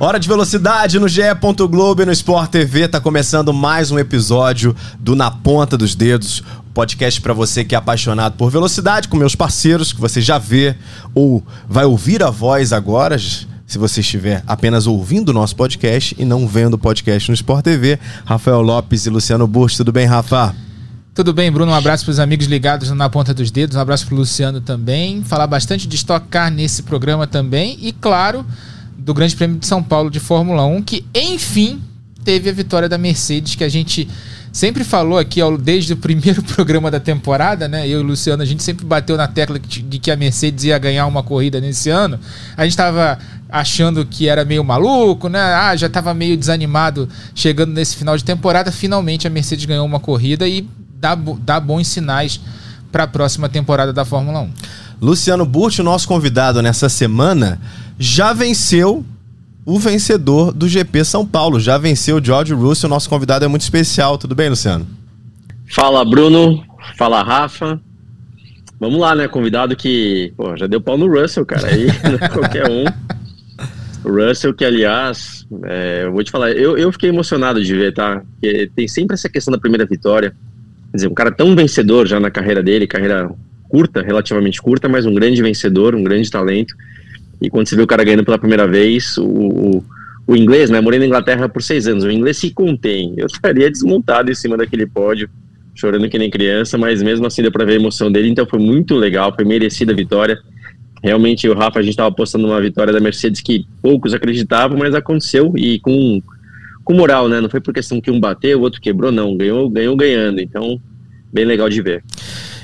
Hora de velocidade no GE. Globo e no Sport TV. Tá começando mais um episódio do Na Ponta dos Dedos. Podcast para você que é apaixonado por velocidade, com meus parceiros, que você já vê ou vai ouvir a voz agora, se você estiver apenas ouvindo o nosso podcast e não vendo o podcast no Sport TV. Rafael Lopes e Luciano Burst. Tudo bem, Rafa? Tudo bem, Bruno? Um abraço para os amigos ligados na ponta dos dedos, um abraço para o Luciano também. Falar bastante de Stock Car nesse programa também e, claro, do Grande Prêmio de São Paulo de Fórmula 1, que enfim teve a vitória da Mercedes, que a gente sempre falou aqui desde o primeiro programa da temporada, né? Eu e o Luciano, a gente sempre bateu na tecla de que a Mercedes ia ganhar uma corrida nesse ano. A gente estava achando que era meio maluco, né? Ah, já estava meio desanimado chegando nesse final de temporada. Finalmente a Mercedes ganhou uma corrida e dá, dá bons sinais para a próxima temporada da Fórmula 1. Luciano Burti, nosso convidado nessa semana, já venceu o vencedor do GP São Paulo. Já venceu o George Russell. Nosso convidado é muito especial. Tudo bem, Luciano? Fala, Bruno. Fala, Rafa. Vamos lá, né? Convidado que pô, já deu pau no Russell, cara. Aí não é qualquer um. Russell, que aliás, é, eu vou te falar, eu, eu fiquei emocionado de ver, tá? Porque tem sempre essa questão da primeira vitória. Quer dizer, um cara tão vencedor já na carreira dele, carreira curta, relativamente curta, mas um grande vencedor, um grande talento. E quando você vê o cara ganhando pela primeira vez, o, o, o inglês, né? Morei na Inglaterra por seis anos, o inglês se contém. Eu estaria desmontado em cima daquele pódio, chorando que nem criança, mas mesmo assim deu para ver a emoção dele. Então foi muito legal, foi merecida a vitória. Realmente, o Rafa, a gente estava apostando uma vitória da Mercedes que poucos acreditavam, mas aconteceu e com, com moral, né? Não foi por questão que um bateu, o outro quebrou, não. Ganhou, ganhou ganhando. Então, bem legal de ver.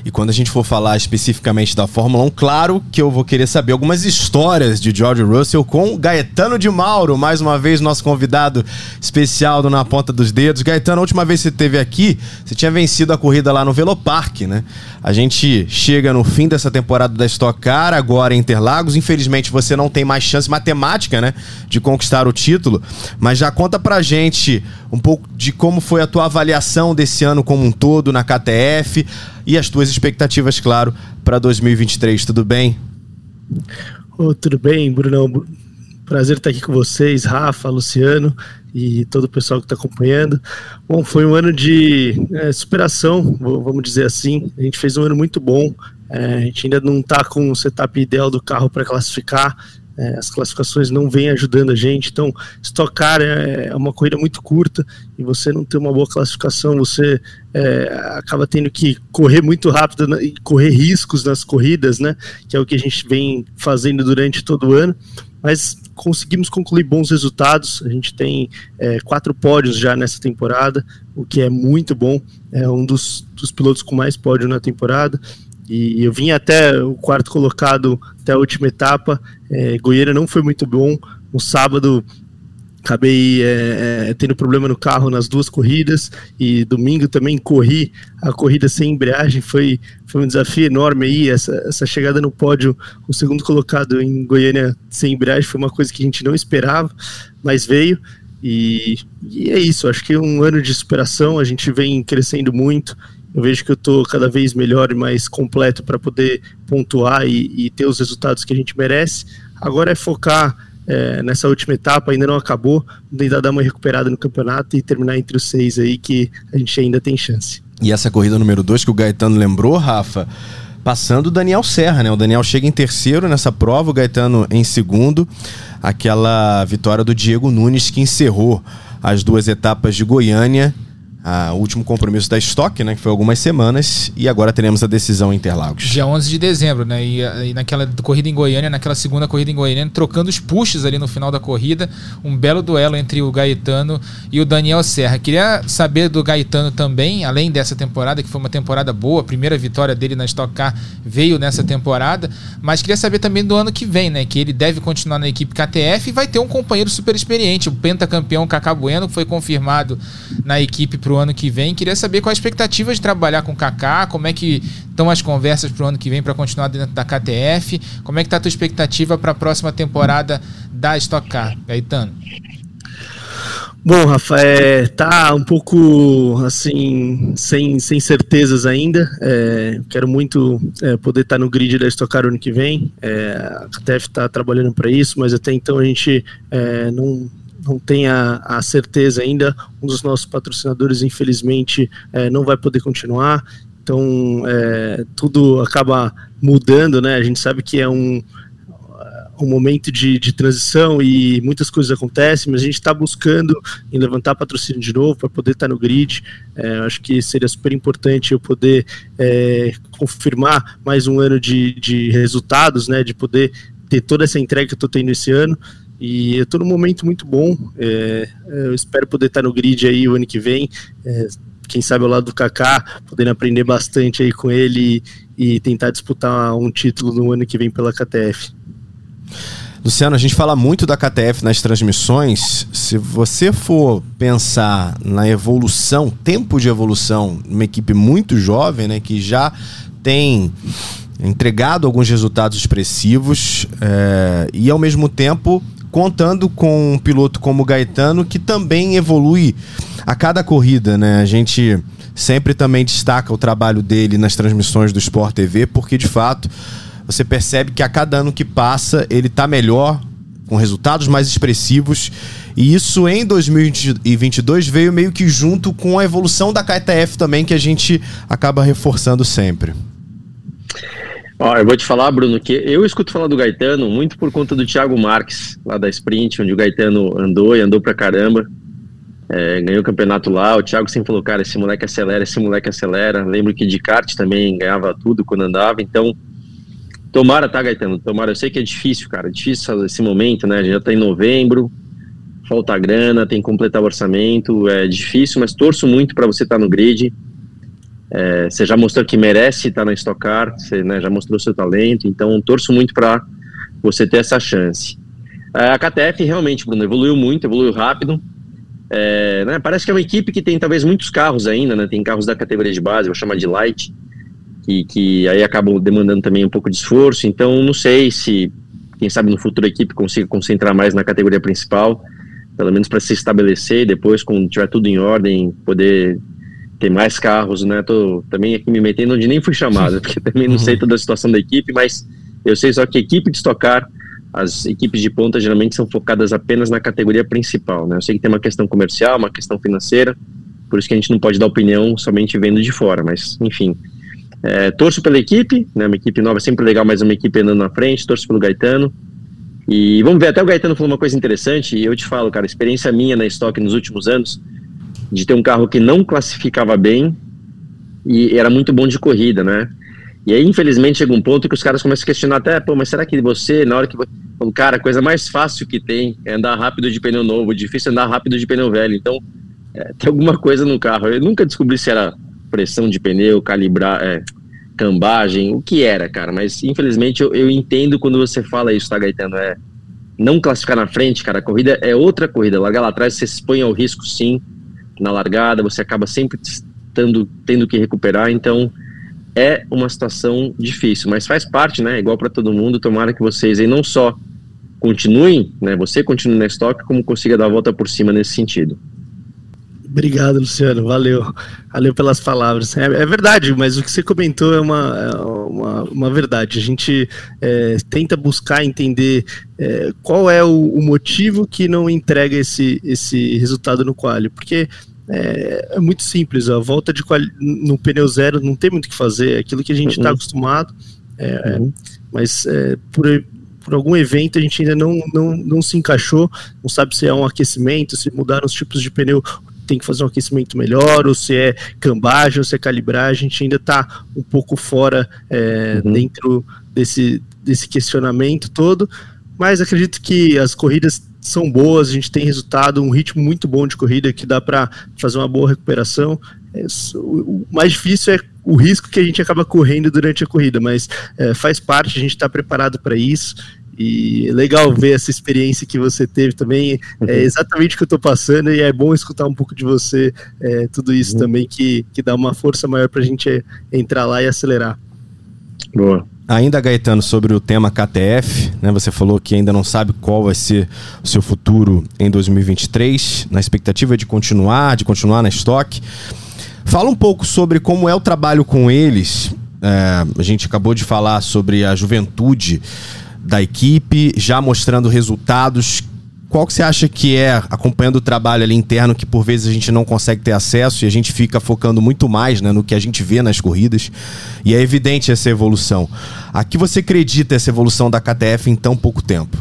E quando a gente for falar especificamente da Fórmula 1, claro que eu vou querer saber algumas histórias de George Russell com Gaetano de Mauro, mais uma vez nosso convidado especial do Na Ponta dos Dedos. Gaetano, a última vez que você esteve aqui, você tinha vencido a corrida lá no Velopark, né? A gente chega no fim dessa temporada da Stock Car, agora em Interlagos. Infelizmente você não tem mais chance matemática, né, de conquistar o título, mas já conta pra gente um pouco de como foi a tua avaliação desse ano como um todo na KTF e as tuas expectativas, claro, para 2023. Tudo bem? Oh, tudo bem, Brunão. Prazer estar aqui com vocês, Rafa, Luciano e todo o pessoal que está acompanhando. Bom, foi um ano de é, superação, vamos dizer assim. A gente fez um ano muito bom. É, a gente ainda não está com o setup ideal do carro para classificar. É, as classificações não vêm ajudando a gente, então estocar é, é, uma corrida muito curta e você não ter uma boa classificação, você é, acaba tendo que correr muito rápido e correr riscos nas corridas, né? Que é o que a gente vem fazendo durante todo o ano. Mas conseguimos concluir bons resultados. A gente tem é, quatro pódios já nessa temporada, o que é muito bom. É um dos, dos pilotos com mais pódio na temporada. E eu vim até o quarto colocado até a última etapa. É, Goiânia não foi muito bom. No sábado acabei é, é, tendo problema no carro nas duas corridas e domingo também corri a corrida sem embreagem foi, foi um desafio enorme aí essa, essa chegada no pódio o segundo colocado em Goiânia sem embreagem foi uma coisa que a gente não esperava mas veio e, e é isso acho que um ano de superação a gente vem crescendo muito eu vejo que eu estou cada vez melhor e mais completo para poder pontuar e, e, ter os resultados que a gente merece. Agora é focar é, nessa última etapa, ainda não acabou, tentar dar uma recuperada no campeonato e terminar entre os seis aí, que a gente ainda tem chance. E essa corrida número dois que o Gaetano lembrou, Rafa, passando o Daniel Serra, né? O Daniel chega em terceiro nessa prova, o Gaetano em segundo. Aquela vitória do Diego Nunes que encerrou as duas etapas de Goiânia o último compromisso da Stock, né, que foi algumas semanas, e agora teremos a decisão em Interlagos. Dia 11 de dezembro, né, e, e, naquela corrida em Goiânia, naquela segunda corrida em Goiânia, trocando os pushes ali no final da corrida, um belo duelo entre o Gaetano e o Daniel Serra. Queria saber do Gaetano também, além dessa temporada, que foi uma temporada boa, a primeira vitória dele na Stock Car veio nessa temporada, mas queria saber também do ano que vem, né, que ele deve continuar na equipe KTF e vai ter um companheiro super experiente, o pentacampeão Cacá Bueno, que foi confirmado na equipe pro ano que vem. Queria saber qual a expectativa de trabalhar com o Kaká, como é que estão as conversas para o ano que vem para continuar dentro da KTF, como é que está a tua expectativa para a próxima temporada da Stock Car, Gaetano? Bom, Rafa, é, tá um pouco assim, sem, sem certezas ainda. É, quero muito é, poder estar tá no grid da Stock Car ano que vem. É, a KTF está trabalhando para isso, mas até então a gente é, não, não tem a, a, certeza ainda. Um dos nossos patrocinadores, infelizmente, é, não vai poder continuar. Então, tudo acaba mudando, né? A gente sabe que é um um momento de, de transição e muitas coisas acontecem, mas a gente está buscando em levantar patrocínio de novo para poder estar tá no grid. É, acho que seria super importante eu poder é, confirmar mais um ano de, de resultados, né, de poder ter toda essa entrega que eu estou tendo esse ano. E eu estou num momento muito bom. É, eu espero poder estar tá no grid aí o ano que vem. É, quem sabe ao lado do Kaká, podendo aprender bastante aí com ele e, e tentar disputar um título no ano que vem pela KTF. Luciano, a gente fala muito da KTF nas transmissões. Se você for pensar na evolução, tempo de evolução, uma equipe muito jovem, né, que já tem entregado alguns resultados expressivos é, e ao mesmo tempo contando com um piloto como o Gaetano que também evolui a cada corrida, né? A gente sempre também destaca o trabalho dele nas transmissões do Sport TV, porque de fato você percebe que a cada ano que passa ele está melhor, com resultados mais expressivos. E isso em 2022 veio meio que junto com a evolução da KTF também, que a gente acaba reforçando sempre. Ó, eu vou te falar, Bruno, que eu escuto falar do Gaetano muito por conta do Thiago Marques, lá da Sprint, onde o Gaetano andou e andou pra caramba. É, ganhou o campeonato lá. O Thiago sempre falou: cara, esse moleque acelera, esse moleque acelera. Lembro que de kart também ganhava tudo quando andava. Então, Tomara, tá, Gaetano? Tomara. Eu sei que é difícil, cara. É difícil esse momento, né? A gente já tá em novembro, falta grana, tem que completar o orçamento. É difícil, mas torço muito para você estar tá no grid. É, você já mostrou que merece estar na Stock Car, você né, já mostrou seu talento, então torço muito para você ter essa chance. É, a KTF realmente, Bruno, evoluiu muito, evoluiu rápido. É, né, parece que é uma equipe que tem talvez muitos carros ainda, né? Tem carros da categoria de base, vou chamar de light que, que aí acabam demandando também um pouco de esforço. Então, não sei se, quem sabe no futuro a equipe consiga concentrar mais na categoria principal, pelo menos para se estabelecer e depois, quando tiver tudo em ordem, poder ter mais carros, né? Tô também aqui me metendo onde nem fui chamado, porque também não sei toda a situação da equipe, mas eu sei só que a equipe de estocar, as equipes de ponta geralmente são focadas apenas na categoria principal, né? Eu sei que tem uma questão comercial, uma questão financeira, por isso que a gente não pode dar opinião somente vendo de fora, mas enfim, é, torço pela equipe, né? Uma equipe nova é sempre legal, mas uma equipe andando na frente. Torço pelo Gaetano. E vamos ver, até o Gaetano falou uma coisa interessante, e eu te falo, cara, experiência minha na estoque nos últimos anos, de ter um carro que não classificava bem e era muito bom de corrida, né? E aí, infelizmente, chega um ponto que os caras começam a questionar até, pô, mas será que você, na hora que. O cara, a coisa mais fácil que tem é andar rápido de pneu novo, difícil é andar rápido de pneu velho. Então, é, tem alguma coisa no carro. Eu nunca descobri se era pressão de pneu, calibrar, é, cambagem, o que era, cara. Mas infelizmente eu, eu entendo quando você fala isso, tá, Gaetano? É não classificar na frente, cara. A corrida é outra corrida. Largar lá atrás, você se expõe ao risco, sim. Na largada, você acaba sempre tendo, tendo que recuperar. Então, é uma situação difícil, mas faz parte, né? Igual para todo mundo. Tomara que vocês aí não só continuem, né? Você continue na estoque, como consiga dar a volta por cima nesse sentido. Obrigado, Luciano. Valeu. Valeu pelas palavras. É, é verdade, mas o que você comentou é uma, é uma, uma verdade. A gente é, tenta buscar entender é, qual é o, o, motivo que não entrega esse, esse resultado no quali. Porque é, é muito simples. A volta de quali, no pneu zero não tem muito o que fazer. É aquilo que a gente está uhum. acostumado. É, uhum. Mas por, por algum evento a gente ainda não, não, não se encaixou, não sabe se é um aquecimento, se mudaram os tipos de pneu tem que fazer um aquecimento melhor, ou se é cambagem, ou se é calibragem, a gente ainda está um pouco fora é, uhum. dentro desse, desse questionamento todo, mas acredito que as corridas são boas, a gente tem resultado, um ritmo muito bom de corrida que dá para fazer uma boa recuperação. É, o mais difícil é o risco que a gente acaba correndo durante a corrida, mas é, faz parte, a gente está preparado para isso E legal ver essa experiência que você teve também. É uhum. exatamente o que eu estou passando e é bom escutar um pouco de você, é, tudo isso uhum. também que, que dá uma força maior para a gente entrar lá e acelerar. Boa. Ainda, Gaetano, sobre o tema KTF, né, você falou que ainda não sabe qual vai ser o seu futuro em 2023, na expectativa de continuar, de continuar na estoque. Fala um pouco sobre como é o trabalho com eles. É, a gente acabou de falar sobre a juventude da equipe, já mostrando resultados qual que você acha que é, acompanhando o trabalho ali interno, que por vezes a gente não consegue ter acesso e a gente fica focando muito mais né, no que a gente vê nas corridas? E é evidente essa evolução. A que você acredita essa evolução da KTF em tão pouco tempo?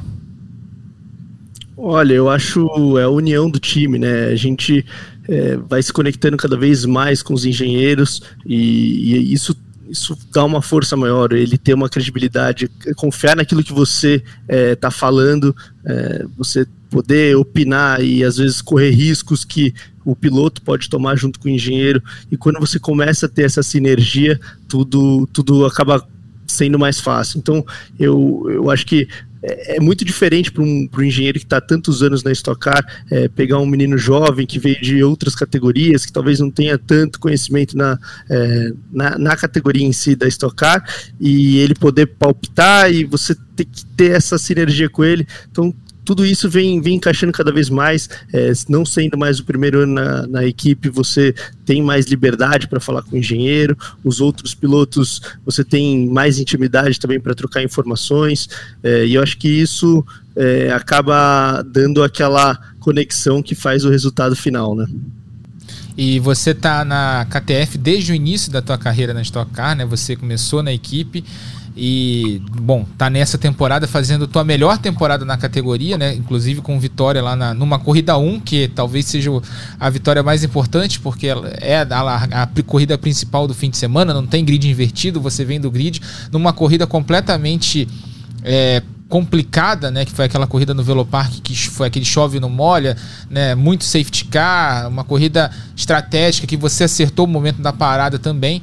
Olha, eu acho é a união do time, né? A gente é, vai se conectando cada vez mais com os engenheiros e, e isso isso dá uma força maior, ele ter uma credibilidade, confiar naquilo que você está é, tá falando, é, você poder opinar e às vezes correr riscos que o piloto pode tomar junto com o engenheiro. E quando você começa a ter essa sinergia, tudo, tudo acaba sendo mais fácil. Então, eu, eu acho que é, é muito diferente para um, um engenheiro que está tantos anos na Stock Car, é, pegar um menino jovem que veio de outras categorias, que talvez não tenha tanto conhecimento na, é, na, na, categoria em si da Stock Car, e ele poder palpitar e você ter que ter essa sinergia com ele. Então, tudo isso vem, vem encaixando cada vez mais, é, não sendo mais o primeiro ano na, na equipe, você tem mais liberdade para falar com o engenheiro, os outros pilotos você tem mais intimidade também para trocar informações, é, e eu acho que isso é, acaba dando aquela conexão que faz o resultado final, né? E você está na KTF desde o início da tua carreira na Stock Car, né? Você começou na equipe. E, bom, tá nessa temporada fazendo tua melhor temporada na categoria, né? Inclusive com vitória lá na, numa corrida 1, que talvez seja a vitória mais importante, porque é a, a, a, corrida principal do fim de semana, não tem grid invertido, você vem do grid, numa corrida completamente é, complicada, né, que foi aquela corrida no Velopark que foi aquele chove no molha, né, muito safety car, uma corrida estratégica que você acertou o momento da parada também.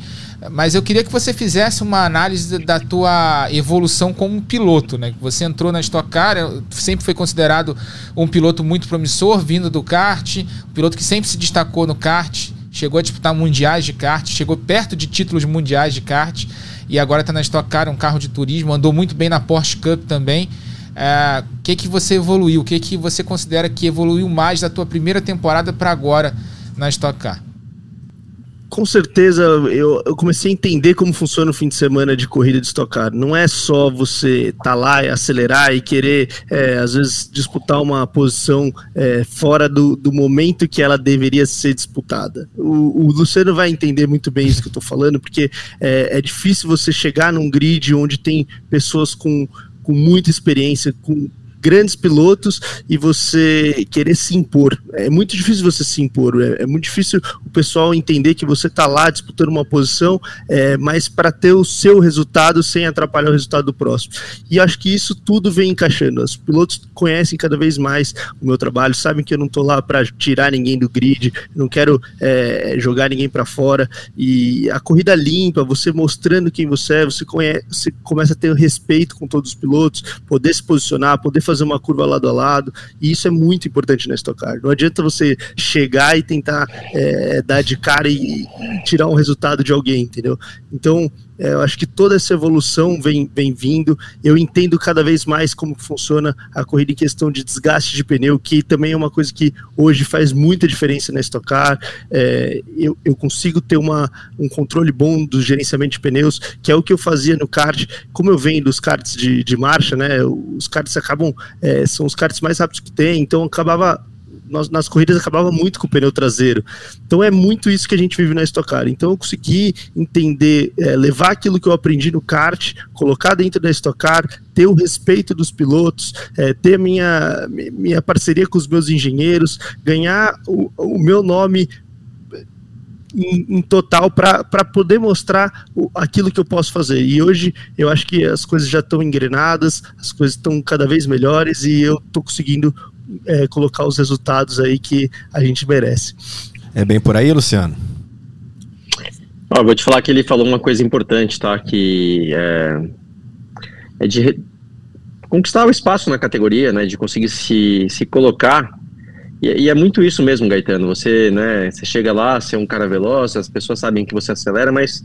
Mas eu queria que você fizesse uma análise da tua evolução como piloto, né? Você entrou na Stock Car, sempre foi considerado um piloto muito promissor, vindo do kart, um piloto que sempre se destacou no kart, chegou a disputar mundiais de kart, chegou perto de títulos mundiais de kart e agora está na Stock Car, um carro de turismo, andou muito bem na Porsche Cup também. O é, que que você evoluiu? O que que você considera que evoluiu mais da tua primeira temporada para agora na Stock Car? Com certeza eu, eu, comecei a entender como funciona o fim de semana de corrida de estocar. Não é só você estar tá lá e acelerar e querer, é, às vezes, disputar uma posição é, fora do, do, momento que ela deveria ser disputada. O, o, Luciano vai entender muito bem isso que eu estou falando, porque é, é difícil você chegar num grid onde tem pessoas com com muita experiência, com grandes pilotos e você querer se impor. É muito difícil você se impor, é, é muito difícil o pessoal entender que você está lá disputando uma posição, é, mas para ter o seu resultado sem atrapalhar o resultado do próximo. E acho que isso tudo vem encaixando. Os pilotos conhecem cada vez mais o meu trabalho, sabem que eu não estou lá para tirar ninguém do grid, não quero é, jogar ninguém para fora. E a corrida limpa, você mostrando quem você é, você, conhece, você começa a ter respeito com todos os pilotos, poder se posicionar, poder fazer uma curva lado a lado, e isso é muito importante na Stock Car. Não adianta você chegar e tentar é, dar de cara e, e tirar um resultado de alguém, entendeu? Então, é, eu acho que toda essa evolução vem, vem vindo. Eu entendo cada vez mais como funciona a corrida em questão de desgaste de pneu, que também é uma coisa que hoje faz muita diferença na Stock Car. É, eu, eu consigo ter uma, um controle bom do gerenciamento de pneus, que é o que eu fazia no kart. Como eu venho dos karts de, de marcha, né? Os karts acabam, é, são os karts mais rápidos que tem, então acabava nós, nas corridas acabava muito com o pneu traseiro. Então é muito isso que a gente vive na Stock Car. Então eu consegui entender, é, levar aquilo que eu aprendi no kart, colocar dentro da Stock Car, ter o respeito dos pilotos, é, ter minha, minha parceria com os meus engenheiros, ganhar o, o meu nome em, em, total para poder mostrar o, aquilo que eu posso fazer. E hoje eu acho que as coisas já estão engrenadas, as coisas estão cada vez melhores e eu estou conseguindo é, colocar os resultados aí que a gente merece. É bem por aí, Luciano? Ó, vou te falar que ele falou uma coisa importante, tá? Que é, é de conquistar o espaço na categoria, né? De conseguir se, se colocar. E, e, é muito isso mesmo, Gaetano. Você, né? Você chega lá, você é um cara veloz, as pessoas sabem que você acelera, mas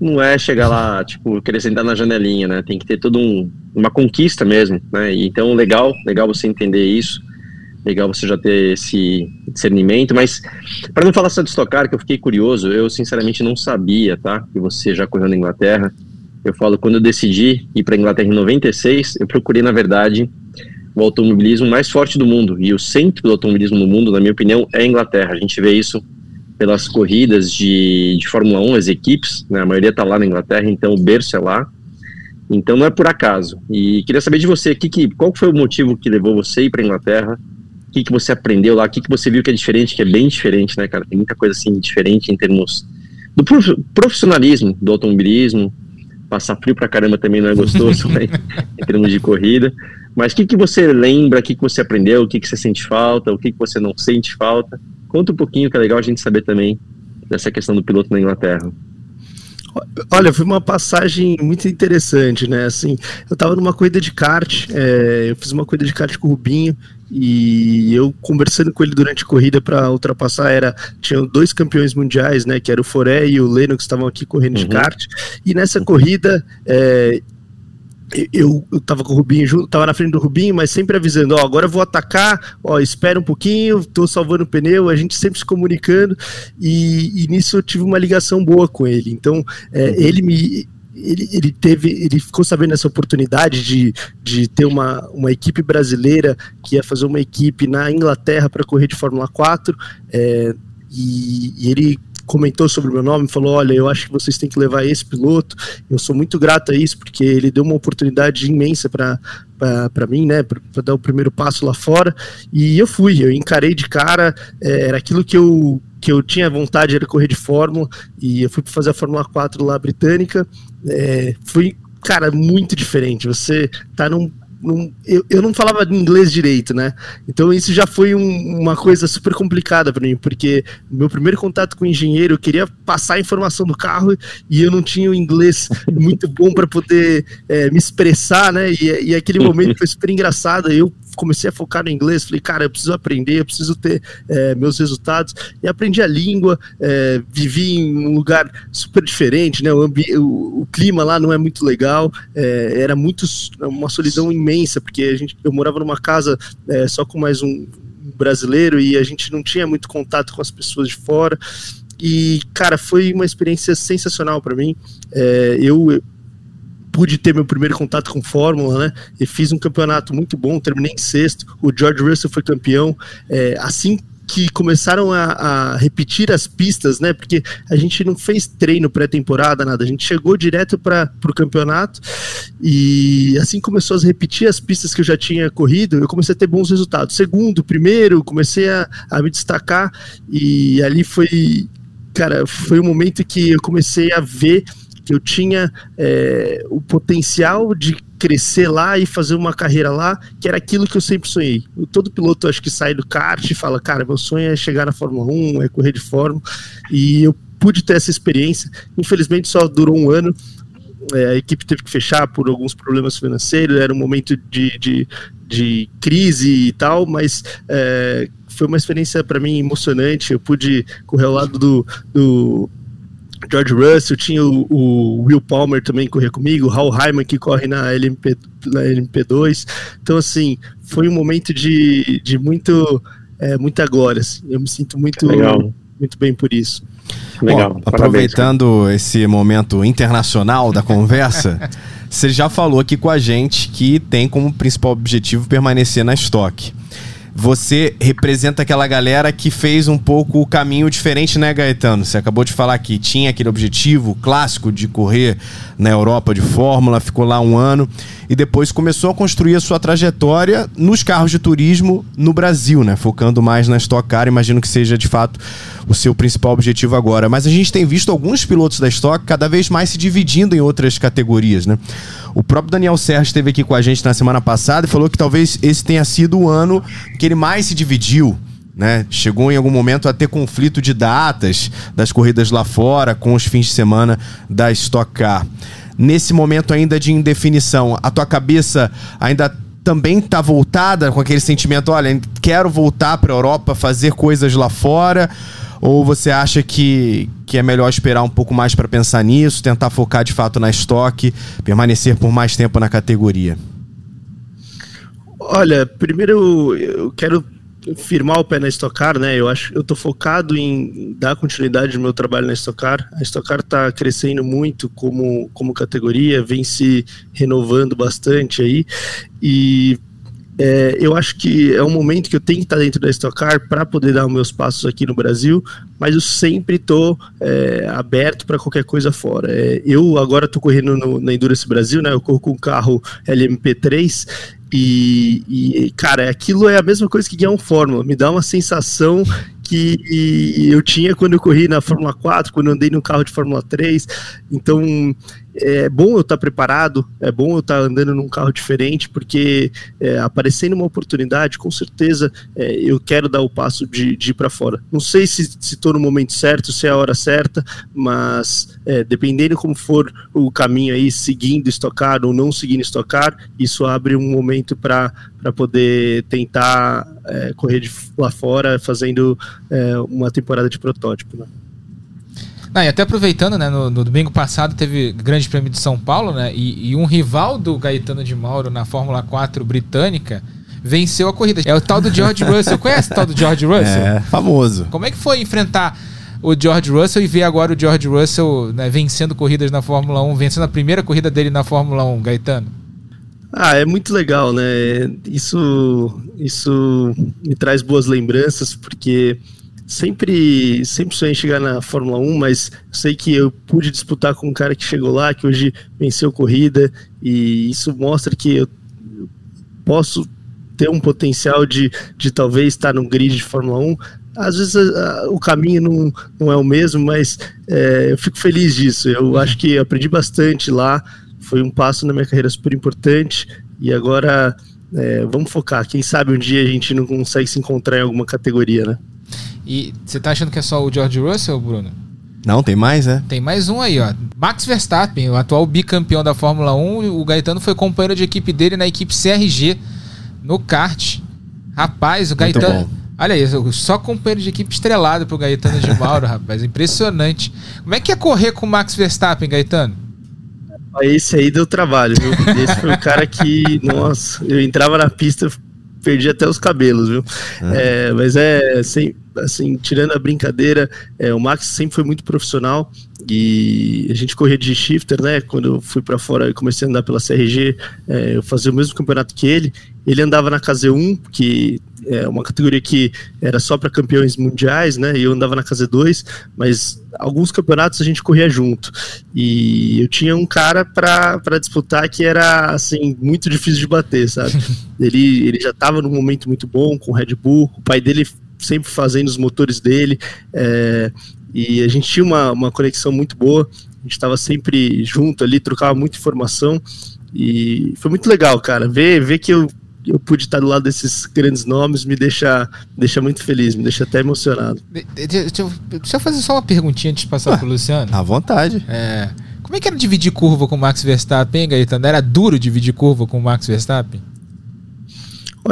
não é chegar lá, tipo, querer sentar na janelinha, né? Tem que ter todo um, uma conquista mesmo, né? Então, legal, legal você entender isso. Legal você já ter esse discernimento, mas para não falar só de Stock Car, que eu fiquei curioso, eu sinceramente não sabia, tá? Que você já correu na Inglaterra. Eu falo, quando eu decidi ir para Inglaterra em 96, eu procurei, na verdade, o automobilismo mais forte do mundo. E o centro do automobilismo no mundo, na minha opinião, é a Inglaterra. A gente vê isso pelas corridas de, de Fórmula 1, as equipes, né? a maioria está lá na Inglaterra, então o berço é lá. Então não é por acaso. E queria saber de você, que, que, qual foi o motivo que levou você ir para a Inglaterra? O que, que você aprendeu lá? O que, que você viu que é diferente, que é bem diferente, né, cara? Tem muita coisa assim diferente em termos do profissionalismo do automobilismo, Passar frio pra caramba também não é gostoso, né, em termos de corrida. Mas o que, que você lembra, o que, que você aprendeu, o que, que você sente falta, o que, que você não sente falta? Conta um pouquinho, que é legal a gente saber também dessa questão do piloto na Inglaterra. Olha, foi uma passagem muito interessante, né? Assim, eu tava numa corrida de kart, é, eu fiz uma corrida de kart com o Rubinho e eu conversando com ele durante a corrida para ultrapassar era tinham dois campeões mundiais, né? Que era o Foré e o Leno que estavam aqui correndo uhum. de kart e nessa corrida é, eu, eu tava com o Rubinho junto, tava na frente do Rubinho, mas sempre avisando, ó, agora eu vou atacar, ó, espera um pouquinho, tô salvando o pneu, a gente sempre se comunicando, e, e nisso eu tive uma ligação boa com ele. Então, é, ele me. Ele, ele teve, ele ficou sabendo essa oportunidade de, de ter uma, uma equipe brasileira que ia fazer uma equipe na Inglaterra para correr de Fórmula 4, é, e, e ele comentou sobre o meu nome, falou: Olha, eu acho que vocês têm que levar esse piloto. Eu sou muito grato a isso, porque ele deu uma oportunidade imensa para mim, né, para dar o primeiro passo lá fora. E eu fui, eu encarei de cara, é, era aquilo que eu, que eu tinha vontade, era correr de Fórmula, e eu fui fazer a Fórmula 4 lá britânica. É, foi, cara, muito diferente. Você tá num não, eu, eu não falava inglês direito, né? Então isso já foi um, uma coisa super complicada para mim, porque meu primeiro contato com o engenheiro, eu queria passar a informação do carro e eu não tinha o inglês muito bom para poder é, me expressar, né? E, e aquele momento foi super engraçado. Eu comecei a focar no inglês, falei, cara, eu preciso aprender, eu preciso ter é, meus resultados. E aprendi a língua, é, vivi em um lugar super diferente, né? O, o, o clima lá não é muito legal, é, era muito uma solidão imensa, porque a gente, eu morava numa casa é, só com mais um brasileiro e a gente não tinha muito contato com as pessoas de fora. E, cara, foi uma experiência sensacional para mim. É, eu pude ter meu primeiro contato com Fórmula, né? E fiz um campeonato muito bom, terminei em sexto. O George Russell foi campeão. É, assim que começaram a, a, repetir as pistas, né? Porque a gente não fez treino pré-temporada, nada. A gente chegou direto para o campeonato e assim começou a repetir as pistas que eu já tinha corrido, eu comecei a ter bons resultados. Segundo, primeiro, comecei a, a me destacar e ali foi, cara, foi um momento que eu comecei a ver que eu tinha é, o potencial de crescer lá e fazer uma carreira lá, que era aquilo que eu sempre sonhei. Todo piloto acho que sai do kart e fala, cara, meu sonho é chegar na Fórmula 1, é correr de Fórmula, e eu pude ter essa experiência. Infelizmente só durou um ano, é, a equipe teve que fechar por alguns problemas financeiros, era um momento de, de, de crise e tal, mas é, foi uma experiência para mim emocionante. Eu pude correr ao lado do, do George Russell, tinha o, o, Will Palmer também correr comigo, o Hal Hyman que corre na, LMP, na LMP2. Então, assim, foi um momento de, de muito, é, muita glória. Assim. Eu me sinto muito, muito bem por isso. Legal. Bom, aproveitando esse momento internacional da conversa, você já falou aqui com a gente que tem como principal objetivo permanecer na estoque você representa aquela galera que fez um pouco o caminho diferente, né, Gaetano? Você acabou de falar que tinha aquele objetivo clássico de correr na Europa de Fórmula, ficou lá um ano e depois começou a construir a sua trajetória nos carros de turismo no Brasil, né? Focando mais na Stock Car, imagino que seja de fato o seu principal objetivo agora. Mas a gente tem visto alguns pilotos da Stock cada vez mais se dividindo em outras categorias, né? O próprio Daniel Serra esteve aqui com a gente na semana passada e falou que talvez esse tenha sido o ano que ele mais se dividiu. Né? Chegou em algum momento a ter conflito de datas das corridas lá fora com os fins de semana da Stock Car. Nesse momento ainda de indefinição, a tua cabeça ainda também tá voltada com aquele sentimento, olha, quero voltar para a Europa, fazer coisas lá fora? Ou você acha que, que é melhor esperar um pouco mais para pensar nisso, tentar focar de fato na estoque, permanecer por mais tempo na categoria? Olha, primeiro eu quero firmar o pé na Stock Car, né? Eu acho, eu tô focado em dar continuidade no meu trabalho na Stock Car. A Stock Car tá crescendo muito como como categoria, vem se renovando bastante aí e é, eu acho que é um momento que eu tenho que estar dentro da Stock Car para poder dar os meus passos aqui no Brasil, mas eu sempre estou é, aberto para qualquer coisa fora. É, eu agora estou correndo no, na Endurance Brasil, né? Eu corro com um carro LMP3 e, e, cara, aquilo é a mesma coisa que ganhar um Fórmula. Me dá uma sensação que eu tinha quando eu corri na Fórmula 4, quando eu andei no carro de Fórmula 3. Então, é bom eu estar preparado, é bom eu estar andando num carro diferente, porque é, aparecendo uma oportunidade, com certeza é, eu quero dar o passo de, de ir para fora. Não sei se estou no momento certo, se é a hora certa, mas é, dependendo como for o caminho aí, seguindo estocar ou não seguindo estocar, isso abre um momento para poder tentar é, correr de lá fora, fazendo é, uma temporada de protótipo. Né? Não, e até aproveitando, né, no, no, domingo passado teve Grande Prêmio de São Paulo, né, e, e, um rival do Gaetano de Mauro na Fórmula 4 britânica venceu a corrida. É o tal do George Russell. Conhece o tal do George Russell? É, famoso. Como é que foi enfrentar o George Russell e ver agora o George Russell né, vencendo corridas na Fórmula 1, vencendo a primeira corrida dele na Fórmula 1, Gaetano? Ah, é muito legal, né? Isso, isso me traz boas lembranças, porque sempre, sempre sonhei chegar na Fórmula 1, mas sei que eu pude disputar com um cara que chegou lá, que hoje venceu corrida, e isso mostra que eu posso ter um potencial de, de talvez estar no grid de Fórmula 1. Às vezes a, a, o caminho não, não é o mesmo, mas é, eu fico feliz disso. Eu acho que aprendi bastante lá, foi um passo na minha carreira super importante, e agora é, vamos focar. Quem sabe um dia a gente não consegue se encontrar em alguma categoria, né? E você tá achando que é só o George Russell, Bruno? Não, tem mais, né? Tem mais um aí, ó. Max Verstappen, o atual bicampeão da Fórmula 1. O Gaetano foi companheiro de equipe dele na equipe CRG, no kart. Rapaz, o Gaetano. Olha isso, só companheiro de equipe estrelado pro Gaetano de Mauro, rapaz. Impressionante. Como é que é correr com o Max Verstappen, Gaetano? Esse aí deu trabalho, viu? Esse foi o cara que, nossa, eu entrava na pista, perdi até os cabelos, viu? É. É, mas é assim, assim, tirando a brincadeira, é, o Max sempre foi muito profissional e a gente corria de shifter, né? Quando eu fui para fora e comecei a andar pela CRG, é, eu fazia o mesmo campeonato que ele. Ele andava na KZ1, que é uma categoria que era só para campeões mundiais, né? E eu andava na KZ2, mas alguns campeonatos a gente corria junto. E eu tinha um cara para disputar que era assim muito difícil de bater, sabe? ele, ele já estava num momento muito bom com o Red Bull, o pai dele sempre fazendo os motores dele. É, e a gente tinha uma, uma conexão muito boa, a gente estava sempre junto ali, trocava muita informação. E foi muito legal, cara. Ver, ver que eu, eu pude estar do lado desses grandes nomes me deixa, deixa muito feliz, me deixa até emocionado. Deixa eu, deixa eu fazer só uma perguntinha antes de passar para o Luciano. À vontade. É, como é que era dividir curva com o Max Verstappen, hein, Gaetano? Era duro dividir curva com o Max Verstappen?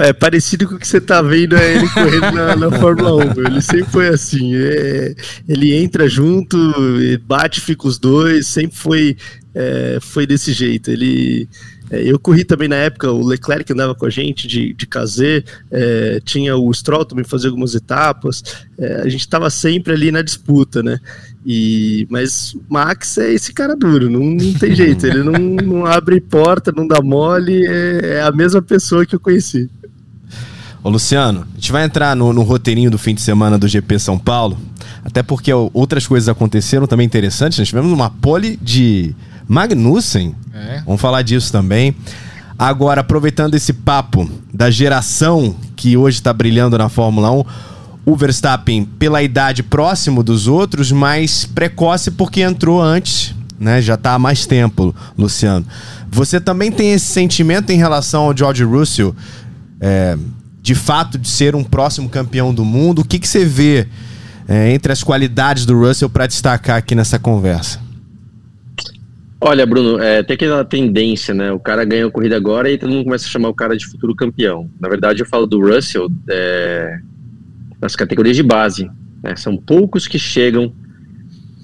É parecido com o que você tá vendo é ele correndo na, na Fórmula 1. Ele sempre foi assim. É, ele entra junto, bate, fica os dois. Sempre foi, é, foi desse jeito. Ele. É, eu corri também na época, o Leclerc andava com a gente de, de casê, é, tinha o Stroll também fazia algumas etapas, é, a gente estava sempre ali na disputa, né? E, mas Max é esse cara duro, não, não tem jeito, ele não, não abre porta, não dá mole, é, é a mesma pessoa que eu conheci. Ô Luciano, a gente vai entrar no, no, roteirinho do fim de semana do GP São Paulo, até porque outras coisas aconteceram também interessantes. Nós tivemos uma pole de Magnussen, é. vamos falar disso também. Agora, aproveitando esse papo da geração que hoje está brilhando na Fórmula 1, o Verstappen, pela idade próximo dos outros, mais precoce porque entrou antes, né? Já está há mais tempo, Luciano. Você também tem esse sentimento em relação ao George Russell? É, de fato de ser um próximo campeão do mundo? O que, que você vê é, entre as qualidades do Russell para destacar aqui nessa conversa? Olha, Bruno, é, tem aquela tendência, né? O cara ganha a corrida agora e todo mundo começa a chamar o cara de futuro campeão. Na verdade, eu falo do Russell é, nas categorias de base. Né? São poucos que chegam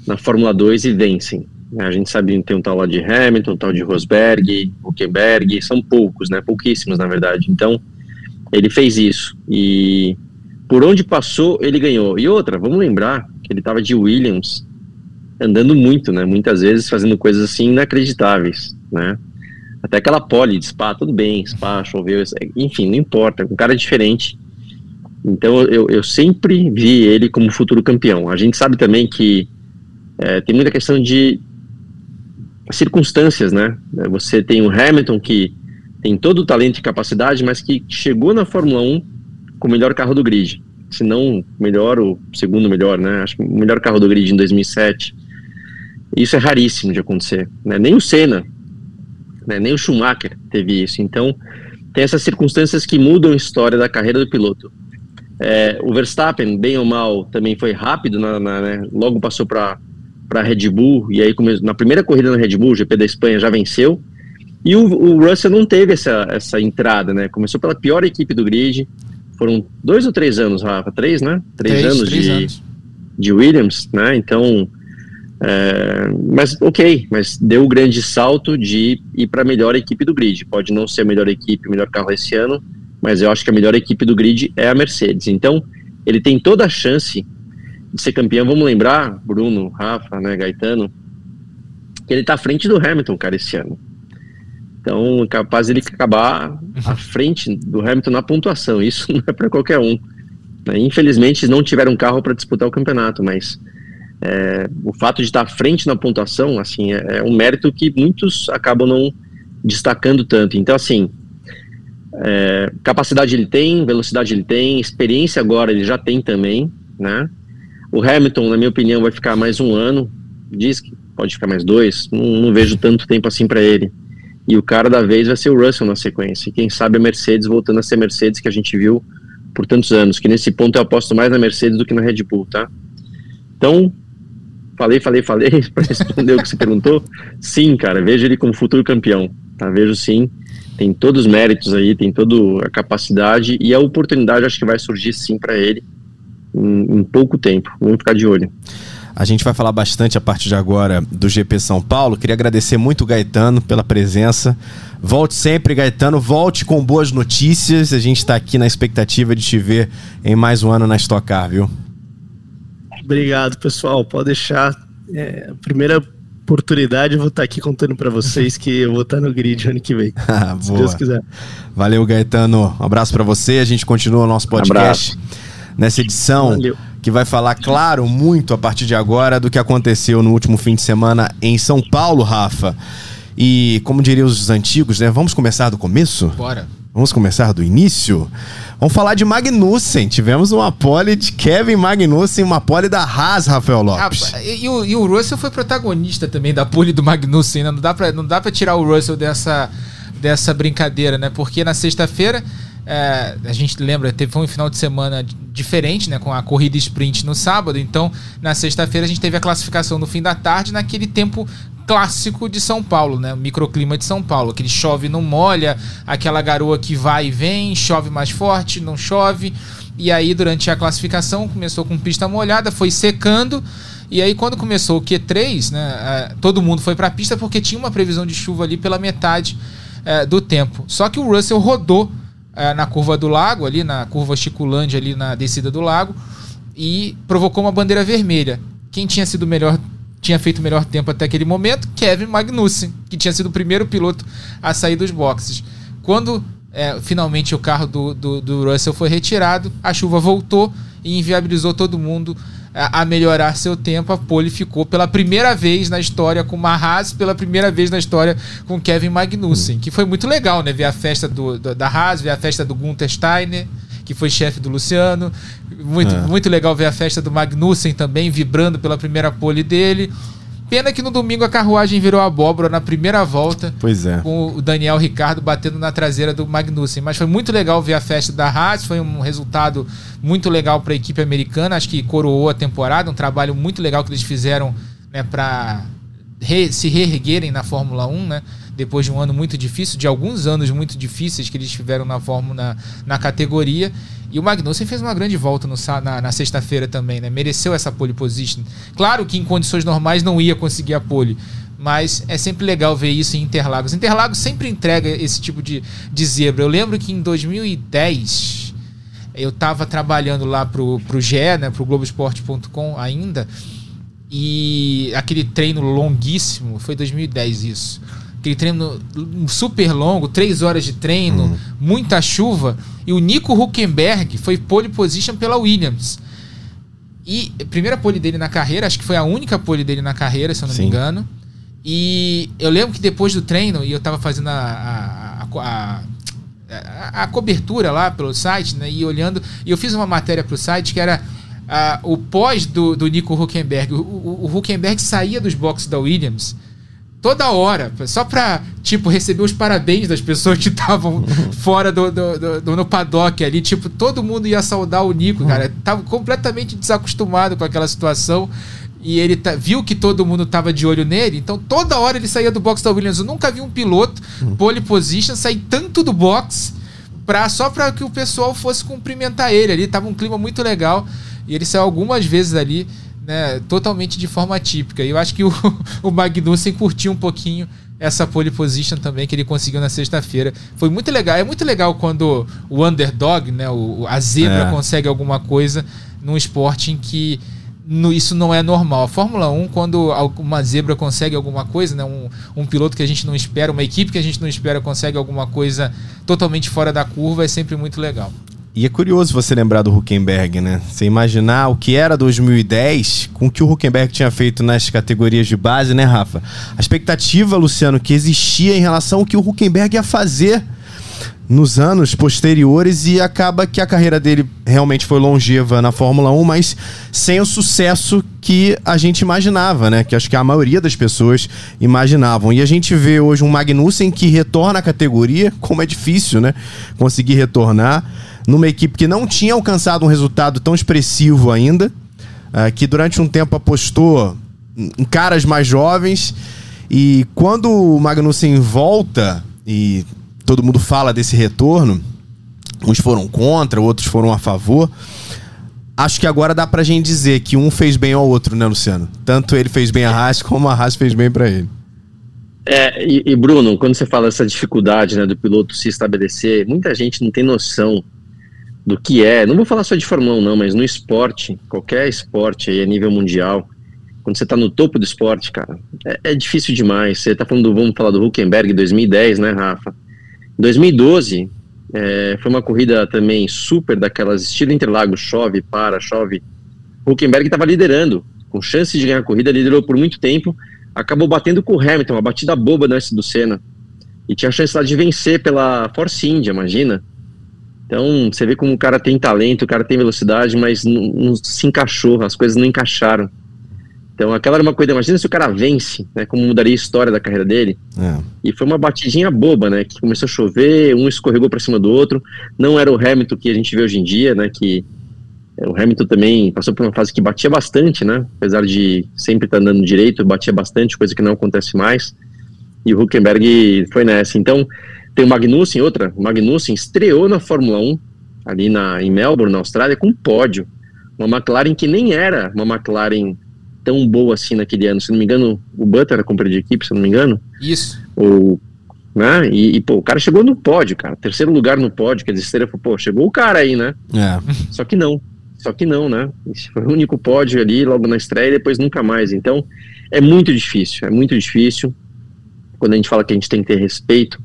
na Fórmula 2 e vencem. A gente sabe que tem um tal lá de Hamilton, um tal de Rosberg, Huckenberg, são poucos, né? Pouquíssimos, na verdade. Então, ele fez isso. E por onde passou, ele ganhou. E outra, vamos lembrar que ele estava de Williams andando muito, né? Muitas vezes fazendo coisas assim inacreditáveis, né? Até aquela pole de Spa, tudo bem, Spa, choveu, enfim, não importa, um cara diferente. Então eu, eu sempre vi ele como futuro campeão. A gente sabe também que é, tem muita questão de circunstâncias, né? Você tem o Hamilton que tem todo o talento e capacidade, mas que chegou na Fórmula 1 com o melhor carro do grid. Se não melhor, o segundo melhor, né? Acho que o melhor carro do grid em 2007. Isso é raríssimo de acontecer. Né? Nem o Senna, né? nem o Schumacher teve isso. Então, tem essas circunstâncias que mudam a história da carreira do piloto. É, o Verstappen, bem ou mal, também foi rápido, na, na, né? logo passou para a Red Bull, e aí na primeira corrida na Red Bull, o GP da Espanha já venceu, e o, o Russell não teve essa, essa entrada, né? Começou pela pior equipe do grid, foram dois ou três anos, Rafa? Três, né? Três, três anos, três de, anos de Williams, né? Então, é, mas ok, mas deu o grande salto de ir para a melhor equipe do grid. Pode não ser a melhor equipe, o melhor carro esse ano, mas eu acho que a melhor equipe do grid é a Mercedes. Então, ele tem toda a chance de ser campeão. Vamos lembrar, Bruno, Rafa, né, Gaetano, que ele está à frente do Hamilton, cara, esse ano. Então, capaz ele acabar à frente do Hamilton na pontuação. Isso não é para qualquer um. Né? Infelizmente, não tiveram carro para disputar o campeonato, mas é, o fato de estar à frente na pontuação, assim, é, é, um mérito que muitos acabam não destacando tanto. Então, assim, é, capacidade ele tem, velocidade ele tem, experiência agora ele já tem também, né? O Hamilton, na minha opinião, vai ficar mais um ano, diz que pode ficar mais dois, não, não vejo tanto tempo assim para ele. E o cara da vez vai ser o Russell na sequência. E quem sabe a Mercedes voltando a ser Mercedes que a gente viu por tantos anos, que nesse ponto eu aposto mais na Mercedes do que na Red Bull, tá? Então, falei, falei, falei, para responder o que você perguntou. Sim, cara, vejo ele como futuro campeão, tá? Vejo sim, tem todos os méritos aí, tem toda a capacidade e a oportunidade acho que vai surgir sim para ele em, em pouco tempo. Vamos ficar de olho. A gente vai falar bastante a partir de agora do GP São Paulo. Queria agradecer muito o Gaetano pela presença. Volte sempre, Gaetano. Volte com boas notícias. A gente está aqui na expectativa de te ver em mais um ano na Stock Car, viu? Obrigado, pessoal. Pode deixar. É, a primeira oportunidade eu vou estar aqui contando para vocês que eu vou estar no grid ano que vem. Ah, se Deus quiser. Valeu, Gaetano. Um abraço para você. A gente continua o nosso podcast. Um nessa edição Valeu. Que vai falar, claro, muito a partir de agora do que aconteceu no último fim de semana em São Paulo, Rafa. E como diriam os antigos, né? Vamos começar do começo? Bora. Vamos começar do início? Vamos falar de Magnussen. Tivemos uma pole de Kevin Magnussen, uma pole da Haas, Rafael Lopes. Ah, e, o, e, o, Russell foi protagonista também da pole do Magnussen, né? Não dá pra, não dá pra tirar o Russell dessa, dessa brincadeira, né? Porque na sexta-feira é, a gente lembra, teve um final de semana diferente, né? Com a corrida sprint no sábado. Então, na sexta-feira, a gente teve a classificação no fim da tarde, naquele tempo clássico de São Paulo, né? O microclima de São Paulo. Aquele chove não molha, aquela garoa que vai e vem, chove mais forte, não chove. E aí, durante a classificação, começou com pista molhada, foi secando. E aí, quando começou o Q3, né? Todo mundo foi para a pista porque tinha uma previsão de chuva ali pela metade é, do tempo. Só que o Russell rodou é, na curva do lago, ali na curva Chiculândia, ali na descida do lago, e provocou uma bandeira vermelha. Quem tinha sido melhor, tinha feito o melhor tempo até aquele momento? Kevin Magnussen, que tinha sido o primeiro piloto a sair dos boxes. Quando é, finalmente o carro do, do, do Russell foi retirado, a chuva voltou e inviabilizou todo mundo a melhorar seu tempo, a pole ficou pela primeira vez na história com uma Haas, pela primeira vez na história com Kevin Magnussen, que foi muito legal, né? Ver a festa do, do da Haas, ver a festa do Gunther Steiner, que foi chefe do Luciano. Muito, é. muito legal ver a festa do Magnussen também, vibrando pela primeira pole dele. Pena que no domingo a carruagem virou abóbora na primeira volta. Pois é. Com o Daniel Ricardo batendo na traseira do Magnussen. Mas foi muito legal ver a festa da Haas. Foi um resultado muito legal para a equipe americana. Acho que coroou a temporada. Um trabalho muito legal que eles fizeram né, para re, se reerguerem na Fórmula 1, né? Depois de um ano muito difícil, de alguns anos muito difíceis que eles tiveram na Fórmula na, na categoria. E o Magnussen fez uma grande volta no, na, na sexta-feira também, né? Mereceu essa pole position. Claro que em condições normais não ia conseguir a pole, mas é sempre legal ver isso em Interlagos. Interlagos sempre entrega esse tipo de, de zebra. Eu lembro que em 2010 eu estava trabalhando lá pro, pro GE, né, pro Globoesporte.com ainda, e aquele treino longuíssimo, foi 2010 isso. Aquele treino super longo, três horas de treino, uhum. muita chuva. E o Nico Huckenberg foi pole position pela Williams. E primeira pole dele na carreira, acho que foi a única pole dele na carreira, se eu não Sim. me engano. E eu lembro que depois do treino, e eu tava fazendo a, a, a, a, a cobertura lá pelo site, né? E olhando, e eu fiz uma matéria pro site que era o pós do, do Nico Huckenberg. O, o, o Huckenberg saía dos boxes da Williams toda hora, só pra, tipo, receber os parabéns das pessoas que estavam fora do, do, do, do, no paddock ali. Tipo, todo mundo ia saudar o Nico, cara. Tava completamente desacostumado com aquela situação. E ele tá, viu que todo mundo tava de olho nele, então toda hora ele saía do box da Williams. Eu nunca vi um piloto, pole position, sair tanto do box pra, só para que o pessoal fosse cumprimentar ele ali. Tava um clima muito legal. E ele saiu algumas vezes ali né, totalmente de forma típica. E eu acho que o, o Magnussen curtiu um pouquinho essa pole position também que ele conseguiu na sexta-feira. Foi muito legal. É muito legal quando o underdog, né, o, a zebra, é. consegue alguma coisa num esporte em que no, isso não é normal. A Fórmula 1, quando uma zebra consegue alguma coisa, né, um, um piloto que a gente não espera, uma equipe que a gente não espera consegue alguma coisa totalmente fora da curva, é sempre muito legal. E é curioso você lembrar do Huckenberg, né? Você imaginar o que era 2010 com o que o Huckenberg tinha feito nas categorias de base, né, Rafa? A expectativa, Luciano, que existia em relação ao que o Huckenberg ia fazer nos anos posteriores e acaba que a carreira dele realmente foi longeva na Fórmula 1, mas sem o sucesso que a gente imaginava, né? Que acho que a maioria das pessoas imaginavam. E a gente vê hoje um Magnussen que retorna à categoria, como é difícil, né? Conseguir retornar numa equipe que não tinha alcançado um resultado tão expressivo ainda, uh, que durante um tempo apostou em caras mais jovens. E quando o Magnussen volta, e todo mundo fala desse retorno, uns foram contra, outros foram a favor. Acho que agora dá pra gente dizer que um fez bem ao outro, né, Luciano? Tanto ele fez bem a Haas, como a Haas fez bem para ele. É, e, e, Bruno, quando você fala essa dificuldade né, do piloto se estabelecer, muita gente não tem noção do que é, não vou falar só de Fórmula 1 não, mas no esporte, qualquer esporte aí a nível mundial, quando você tá no topo do esporte, cara, é, é difícil demais. Você tá falando do, vamos falar do Huckenberg 2010, né, Rafa? 2012 é, foi uma corrida também super daquelas estilo Interlagos, chove, para, chove. Huckenberg estava liderando, com chance de ganhar a corrida, liderou por muito tempo, acabou batendo com o Hamilton, uma batida boba antes do Senna. E tinha a chance lá de vencer pela Force India, imagina. Então, você vê como o cara tem talento, o cara tem velocidade, mas não, não se encaixou, as coisas não encaixaram. Então, aquela era uma coisa, imagina se o cara vence, né, como mudaria a história da carreira dele. É. E foi uma batidinha boba, né, que começou a chover, um escorregou para cima do outro. Não era o Hamilton que a gente vê hoje em dia, né, que é, o Hamilton também passou por uma fase que batia bastante, né, apesar de sempre estar tá andando direito, batia bastante, coisa que não acontece mais. E o Huckenberg foi nessa. Então, tem o Magnussen, outra, o Magnussen estreou na Fórmula 1, ali na, em Melbourne, na Austrália, com um pódio. Uma McLaren que nem era uma McLaren tão boa assim naquele ano. Se não me engano, o Butler era companheiro de equipe, se não me engano. Isso. O, né? E, e, pô, o cara chegou no pódio, cara. Terceiro lugar no pódio, quer dizer, seria, pô, chegou o cara aí, né? É. Só que não. Só que não, né? Esse foi o único pódio ali, logo na estreia, e depois nunca mais. Então, é muito difícil, é muito difícil. Quando a gente fala que a gente tem que ter respeito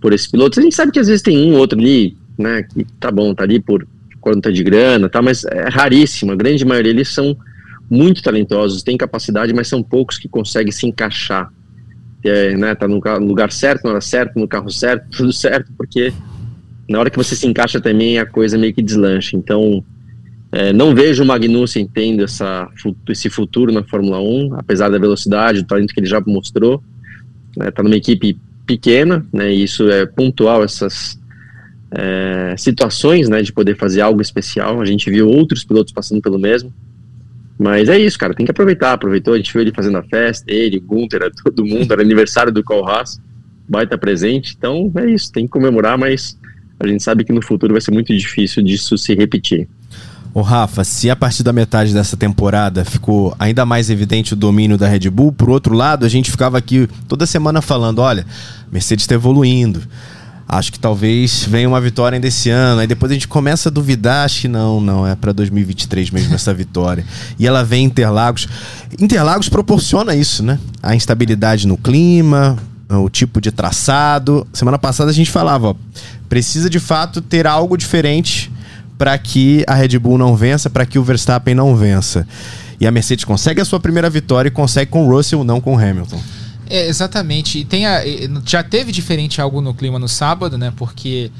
por esses pilotos, a gente sabe que às vezes tem um outro ali, né, que tá bom, tá ali por conta de grana, tá, mas é raríssimo. A grande maioria eles são muito talentosos, têm capacidade, mas são poucos que conseguem se encaixar. É, né, tá no lugar certo, na hora certa, no carro certo, tudo certo, porque na hora que você se encaixa também a coisa meio que deslancha. Então, é, não vejo o Magnussen tendo essa, esse futuro na Fórmula 1, apesar da velocidade, do talento que ele já mostrou. Né, tá numa equipe pequena, né, e isso é pontual, essas é, situações né, de poder fazer algo especial. A gente viu outros pilotos passando pelo mesmo. Mas é isso, cara, tem que aproveitar. Aproveitou, a gente viu ele fazendo a festa, ele, Gunter, todo mundo, era aniversário do Colhaas, baita presente. Então é isso, tem que comemorar, mas a gente sabe que no futuro vai ser muito difícil disso se repetir. Ô Rafa, se a partir da metade dessa temporada ficou ainda mais evidente o domínio da Red Bull, por outro lado, a gente ficava aqui toda semana falando: olha, Mercedes está evoluindo. Acho que talvez venha uma vitória ainda esse ano. Aí depois a gente começa a duvidar, acho que não, não, é para 2023 mesmo essa vitória. E ela vem em Interlagos. Interlagos proporciona isso, né? A instabilidade no clima, o tipo de traçado. Semana passada a gente falava, ó, precisa de fato ter algo diferente para que a Red Bull não vença, para que o Verstappen não vença. E a Mercedes consegue a sua primeira vitória e consegue com o Russell, não com o Hamilton. É, exatamente. E tem a, já teve diferente algo no clima no sábado, né? Porque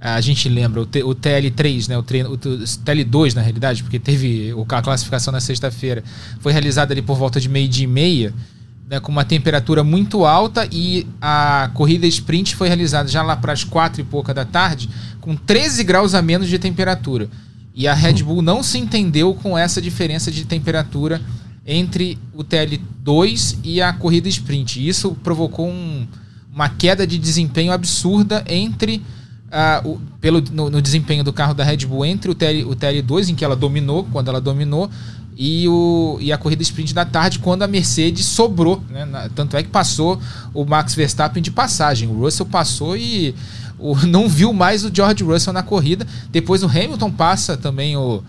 a gente lembra o, T, o TL3, né? O, treino, o TL2, na realidade, porque teve a classificação na sexta-feira. Foi realizada ali por volta de meio-dia e meia, né, com uma temperatura muito alta e a corrida sprint foi realizada já lá para as quatro e pouca da tarde, com 13 graus a menos de temperatura. E a Red Bull não se entendeu com essa diferença de temperatura entre o TL2 e a corrida sprint. Isso provocou um, uma queda de desempenho absurda entre uh, o, pelo, no, no, desempenho do carro da Red Bull entre o, TL, o TL2, em que ela dominou, quando ela dominou, e, o, e a corrida sprint da tarde, quando a Mercedes sobrou. Né? Tanto é que passou o Max Verstappen de passagem. O Russell passou e o, não viu mais o George Russell na corrida. Depois o Hamilton passa também o,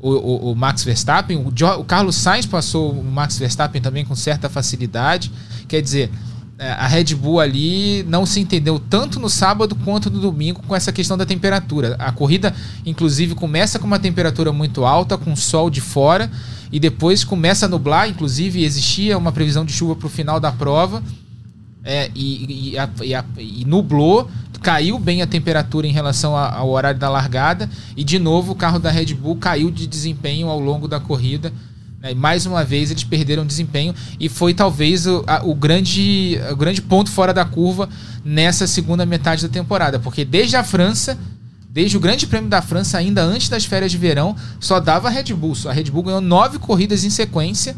o, o, Max Verstappen. O, o, Carlos Sainz passou o Max Verstappen também com certa facilidade. Quer dizer, a Red Bull ali não se entendeu tanto no sábado quanto no domingo com essa questão da temperatura. A corrida, inclusive, começa com uma temperatura muito alta, com sol de fora, e depois começa a nublar. Inclusive, existia uma previsão de chuva para o final da prova. É, e, e, a, e, a, e, nublou, caiu bem a temperatura em relação ao horário da largada e de novo o carro da Red Bull caiu de desempenho ao longo da corrida. Né? Mais uma vez eles perderam desempenho e foi talvez o, o, grande, o grande ponto fora da curva nessa segunda metade da temporada, porque desde a França desde o Grande Prêmio da França, ainda antes das férias de verão, só dava a Red Bull. A Red Bull ganhou nove corridas em sequência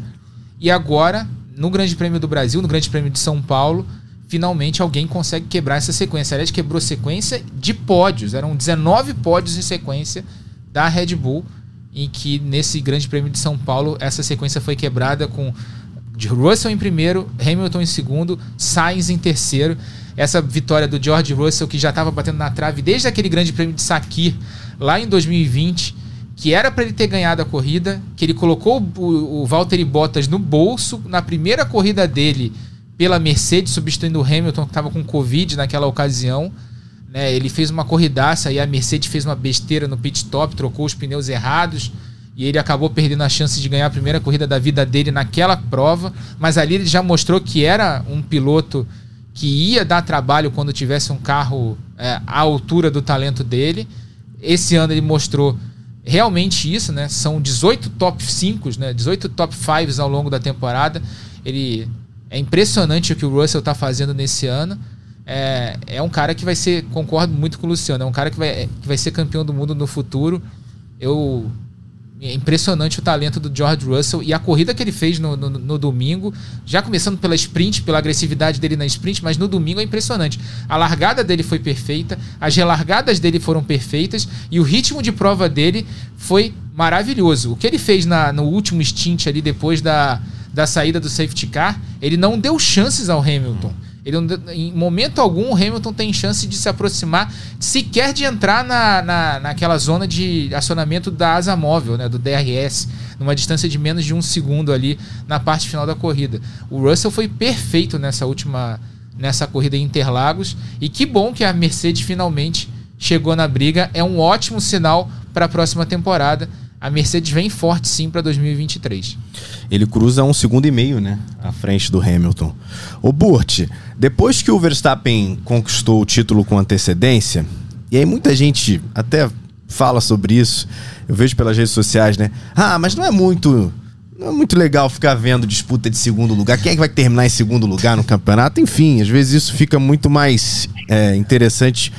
e agora, no Grande Prêmio do Brasil, no Grande Prêmio de São Paulo, finalmente alguém consegue quebrar essa sequência. Aliás, quebrou sequência de pódios. Eram 19 pódios em sequência da Red Bull, em que nesse Grande Prêmio de São Paulo essa sequência foi quebrada com Russell em primeiro, Hamilton em segundo, Sainz em terceiro. Essa vitória do George Russell, que já estava batendo na trave desde aquele Grande Prêmio de Sakir, lá em 2020, que era para ele ter ganhado a corrida, que ele colocou o, o Valtteri Bottas no bolso na primeira corrida dele pela Mercedes, substituindo o Hamilton, que estava com Covid naquela ocasião. Né? Ele fez uma corridaça e a Mercedes fez uma besteira no pit stop, trocou os pneus errados e ele acabou perdendo a chance de ganhar a primeira corrida da vida dele naquela prova. Mas ali ele já mostrou que era um piloto que ia dar trabalho quando tivesse um carro é, à altura do talento dele. Esse ano ele mostrou realmente isso, né? São 18 top 5, né? 18 top 5 ao longo da temporada. Ele é impressionante o que o Russell está fazendo nesse ano. É, é um cara que vai ser, concordo muito com o Luciano, é um cara que vai, que vai ser campeão do mundo no futuro. Eu é impressionante o talento do George Russell e a corrida que ele fez no, no, no, domingo, já começando pela sprint, pela agressividade dele na sprint, mas no domingo é impressionante. A largada dele foi perfeita, as relargadas dele foram perfeitas e o ritmo de prova dele foi maravilhoso. O que ele fez na, no último stint ali depois da, da saída do safety car, ele não deu chances ao Hamilton. Ele em momento algum o Hamilton tem chance de se aproximar, sequer de entrar na, na, naquela zona de acionamento da asa móvel, né, do DRS, numa distância de menos de um segundo ali na parte final da corrida. O Russell foi perfeito nessa última nessa corrida em Interlagos e que bom que a Mercedes finalmente chegou na briga. É um ótimo sinal para a próxima temporada a Mercedes vem forte sim para 2023. Ele cruza um segundo e meio, né? À frente do Hamilton. O Burt, depois que o Verstappen conquistou o título com antecedência, e aí muita gente até fala sobre isso, eu vejo pelas redes sociais, né? Ah, mas não é muito. Não é muito legal ficar vendo disputa de segundo lugar. Quem é que vai terminar em segundo lugar no campeonato? Enfim, às vezes isso fica muito mais é, interessante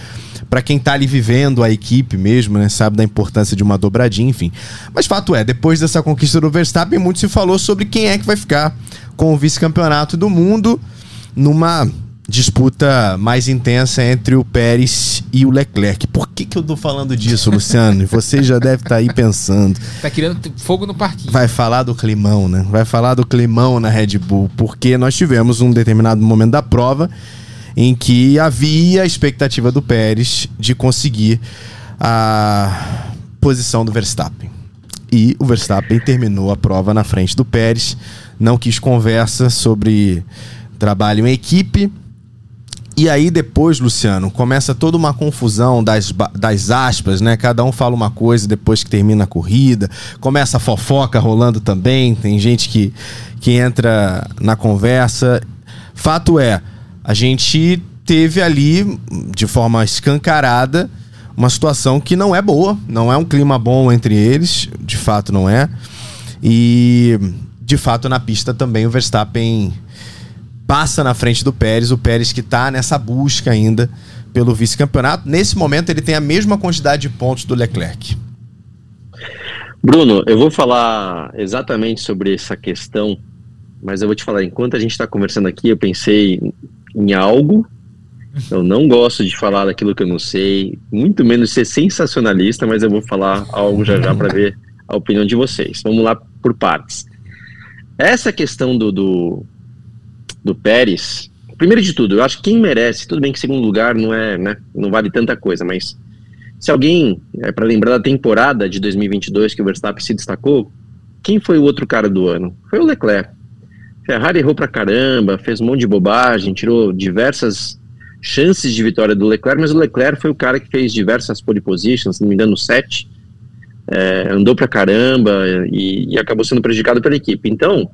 para quem tá ali vivendo a equipe mesmo, né? Sabe da importância de uma dobradinha, enfim. Mas fato é, depois dessa conquista do Verstappen, muito se falou sobre quem é que vai ficar com o vice-campeonato do mundo numa disputa mais intensa entre o Pérez e o Leclerc. Por que, que eu tô falando disso, Luciano? Você já deve estar tá aí pensando. Tá querendo fogo no parquinho. Vai falar do climão, né? Vai falar do climão na Red Bull, porque nós tivemos um determinado momento da prova em que havia a expectativa do Pérez de conseguir a posição do Verstappen. E o Verstappen terminou a prova na frente do Pérez, não quis conversa sobre trabalho em equipe, e aí depois, Luciano, começa toda uma confusão das, das aspas, né? Cada um fala uma coisa depois que termina a corrida. Começa a fofoca rolando também. Tem gente que, que entra na conversa. Fato é, a gente teve ali, de forma escancarada, uma situação que não é boa. Não é um clima bom entre eles. De fato, não é. E, de fato, na pista também o Verstappen passa na frente do Pérez, o Pérez que está nessa busca ainda pelo vice-campeonato. Nesse momento, ele tem a mesma quantidade de pontos do Leclerc. Bruno, eu vou falar exatamente sobre essa questão, mas eu vou te falar, enquanto a gente está conversando aqui, eu pensei em algo. Eu não gosto de falar daquilo que eu não sei, muito menos ser sensacionalista, mas eu vou falar algo já já para ver a opinião de vocês. Vamos lá por partes. Essa questão do, do, do Pérez, primeiro de tudo, eu acho que quem merece, tudo bem que segundo lugar não é, né, não vale tanta coisa, mas se alguém, é, para lembrar da temporada de 2022 que o Verstappen se destacou, quem foi o outro cara do ano? Foi o Leclerc. Ferrari errou pra caramba, fez um monte de bobagem, tirou diversas chances de vitória do Leclerc, mas o Leclerc foi o cara que fez diversas pole positions, se não me engano, sete, é, andou pra caramba e, e acabou sendo prejudicado pela equipe. Então,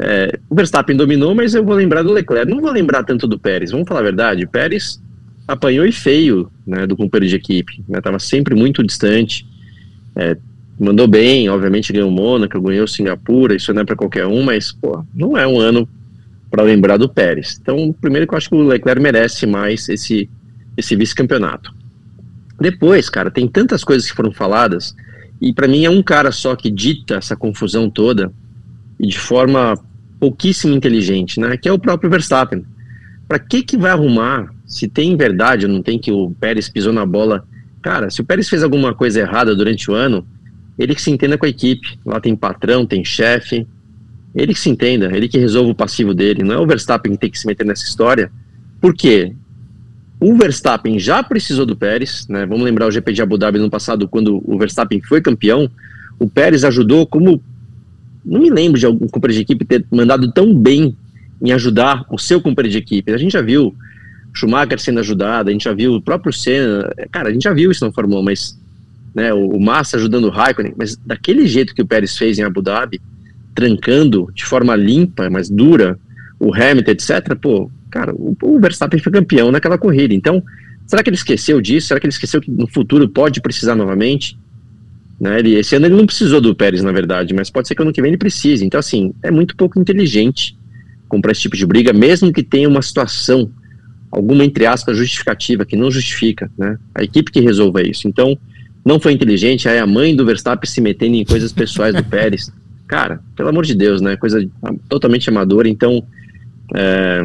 é, o Verstappen dominou, mas eu vou lembrar do Leclerc. Não vou lembrar tanto do Pérez, vamos falar a verdade. Pérez apanhou e feio né, do companheiro de equipe. Estava né, sempre muito distante. É, mandou bem, obviamente ganhou o Mônaco, ganhou Singapura, isso não é para qualquer um, mas pô, não é um ano para lembrar do Pérez. Então, primeiro que eu acho que o Leclerc merece mais esse, esse vice-campeonato. Depois, cara, tem tantas coisas que foram faladas, e para mim é um cara só que dita essa confusão toda, e de forma pouquíssimo inteligente, né? Que é o próprio Verstappen. Para que que vai arrumar se tem verdade ou não tem que o Pérez pisou na bola? Cara, se o Pérez fez alguma coisa errada durante o ano, ele que se entenda com a equipe. Lá tem patrão, tem chefe. Ele que se entenda, ele que resolva o passivo dele. Não é o Verstappen que tem que se meter nessa história. Por quê? O Verstappen já precisou do Pérez, né? Vamos lembrar o GP de Abu Dhabi no passado, quando o Verstappen foi campeão. O Pérez ajudou como não me lembro de algum companheiro de equipe ter mandado tão bem em ajudar o seu companheiro de equipe. A gente já viu Schumacher sendo ajudado, a gente já viu o próprio Senna, cara, a gente já viu isso na Fórmula 1, mas né, o, Massa ajudando o Raikkonen, mas daquele jeito que o Pérez fez em Abu Dhabi, trancando de forma limpa, mas dura, o Hamilton, etc., pô, cara, o, o Verstappen foi campeão naquela corrida. Então, será que ele esqueceu disso? Será que ele esqueceu que no futuro pode precisar novamente? Né? Ele, esse ano ele não precisou do Pérez, na verdade, mas pode ser que ano que vem ele precise. Então, assim, é muito pouco inteligente comprar esse tipo de briga, mesmo que tenha uma situação, alguma, entre aspas, justificativa, que não justifica, né? A equipe que resolva isso. Então, não foi inteligente, aí a mãe do Verstappen se metendo em coisas pessoais do Pérez. Cara, pelo amor de Deus, né? Coisa totalmente amadora, então é,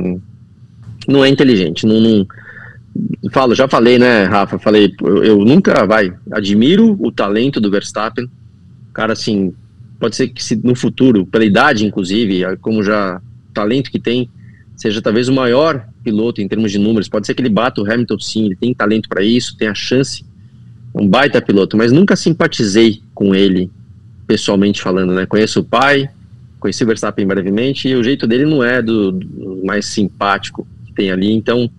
não é inteligente, não, não falo, já falei, né, Rafa? Falei, eu, eu, nunca, vai, admiro o talento do Verstappen. Cara, assim, pode ser que se no futuro, pela idade, inclusive, como já talento que tem, seja talvez o maior piloto em termos de números. Pode ser que ele bata o Hamilton, sim, ele tem talento para isso, tem a chance, um baita piloto, mas nunca simpatizei com ele, pessoalmente falando, né? Conheço o pai, conheci o Verstappen brevemente, e o jeito dele não é do, do mais simpático que tem ali, então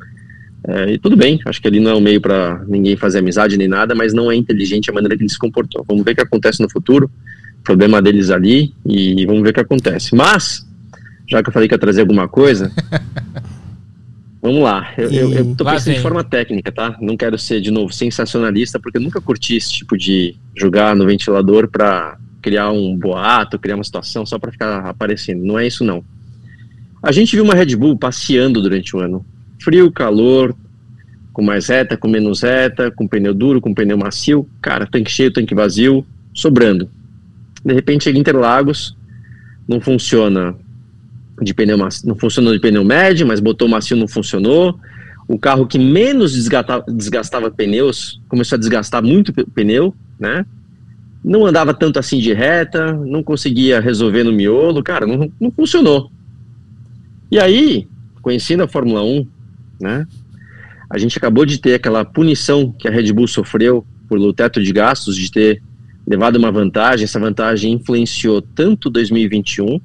é, e tudo bem, acho que ali não é um meio para ninguém fazer amizade nem nada, mas não é inteligente a maneira que ele se comportou. Vamos ver o que acontece no futuro, problema deles ali, e vamos ver o que acontece. Mas, já que eu falei que ia trazer alguma coisa, vamos lá. Eu, eu, eu tô pensando de forma técnica, tá? Não quero ser, de novo, sensacionalista, porque eu nunca curti esse tipo de jogar no ventilador para criar um boato, criar uma situação só para ficar aparecendo. Não é isso, não. A gente viu uma Red Bull passeando durante o ano frio, calor, com mais reta, com menos reta, com pneu duro, com pneu macio, cara, tanque cheio, tanque vazio, sobrando. De repente chega Interlagos, não funciona de pneu macio, não funcionou de pneu médio, mas botou macio não funcionou. O carro que menos desgastava, desgastava pneus começou a desgastar muito pneu, né? Não andava tanto assim de reta, não conseguia resolver no miolo, cara, não, não funcionou. E aí, conhecendo a Fórmula 1, né? A gente acabou de ter aquela punição que a Red Bull sofreu por teto de gastos, de ter levado uma vantagem. Essa vantagem influenciou tanto 2021,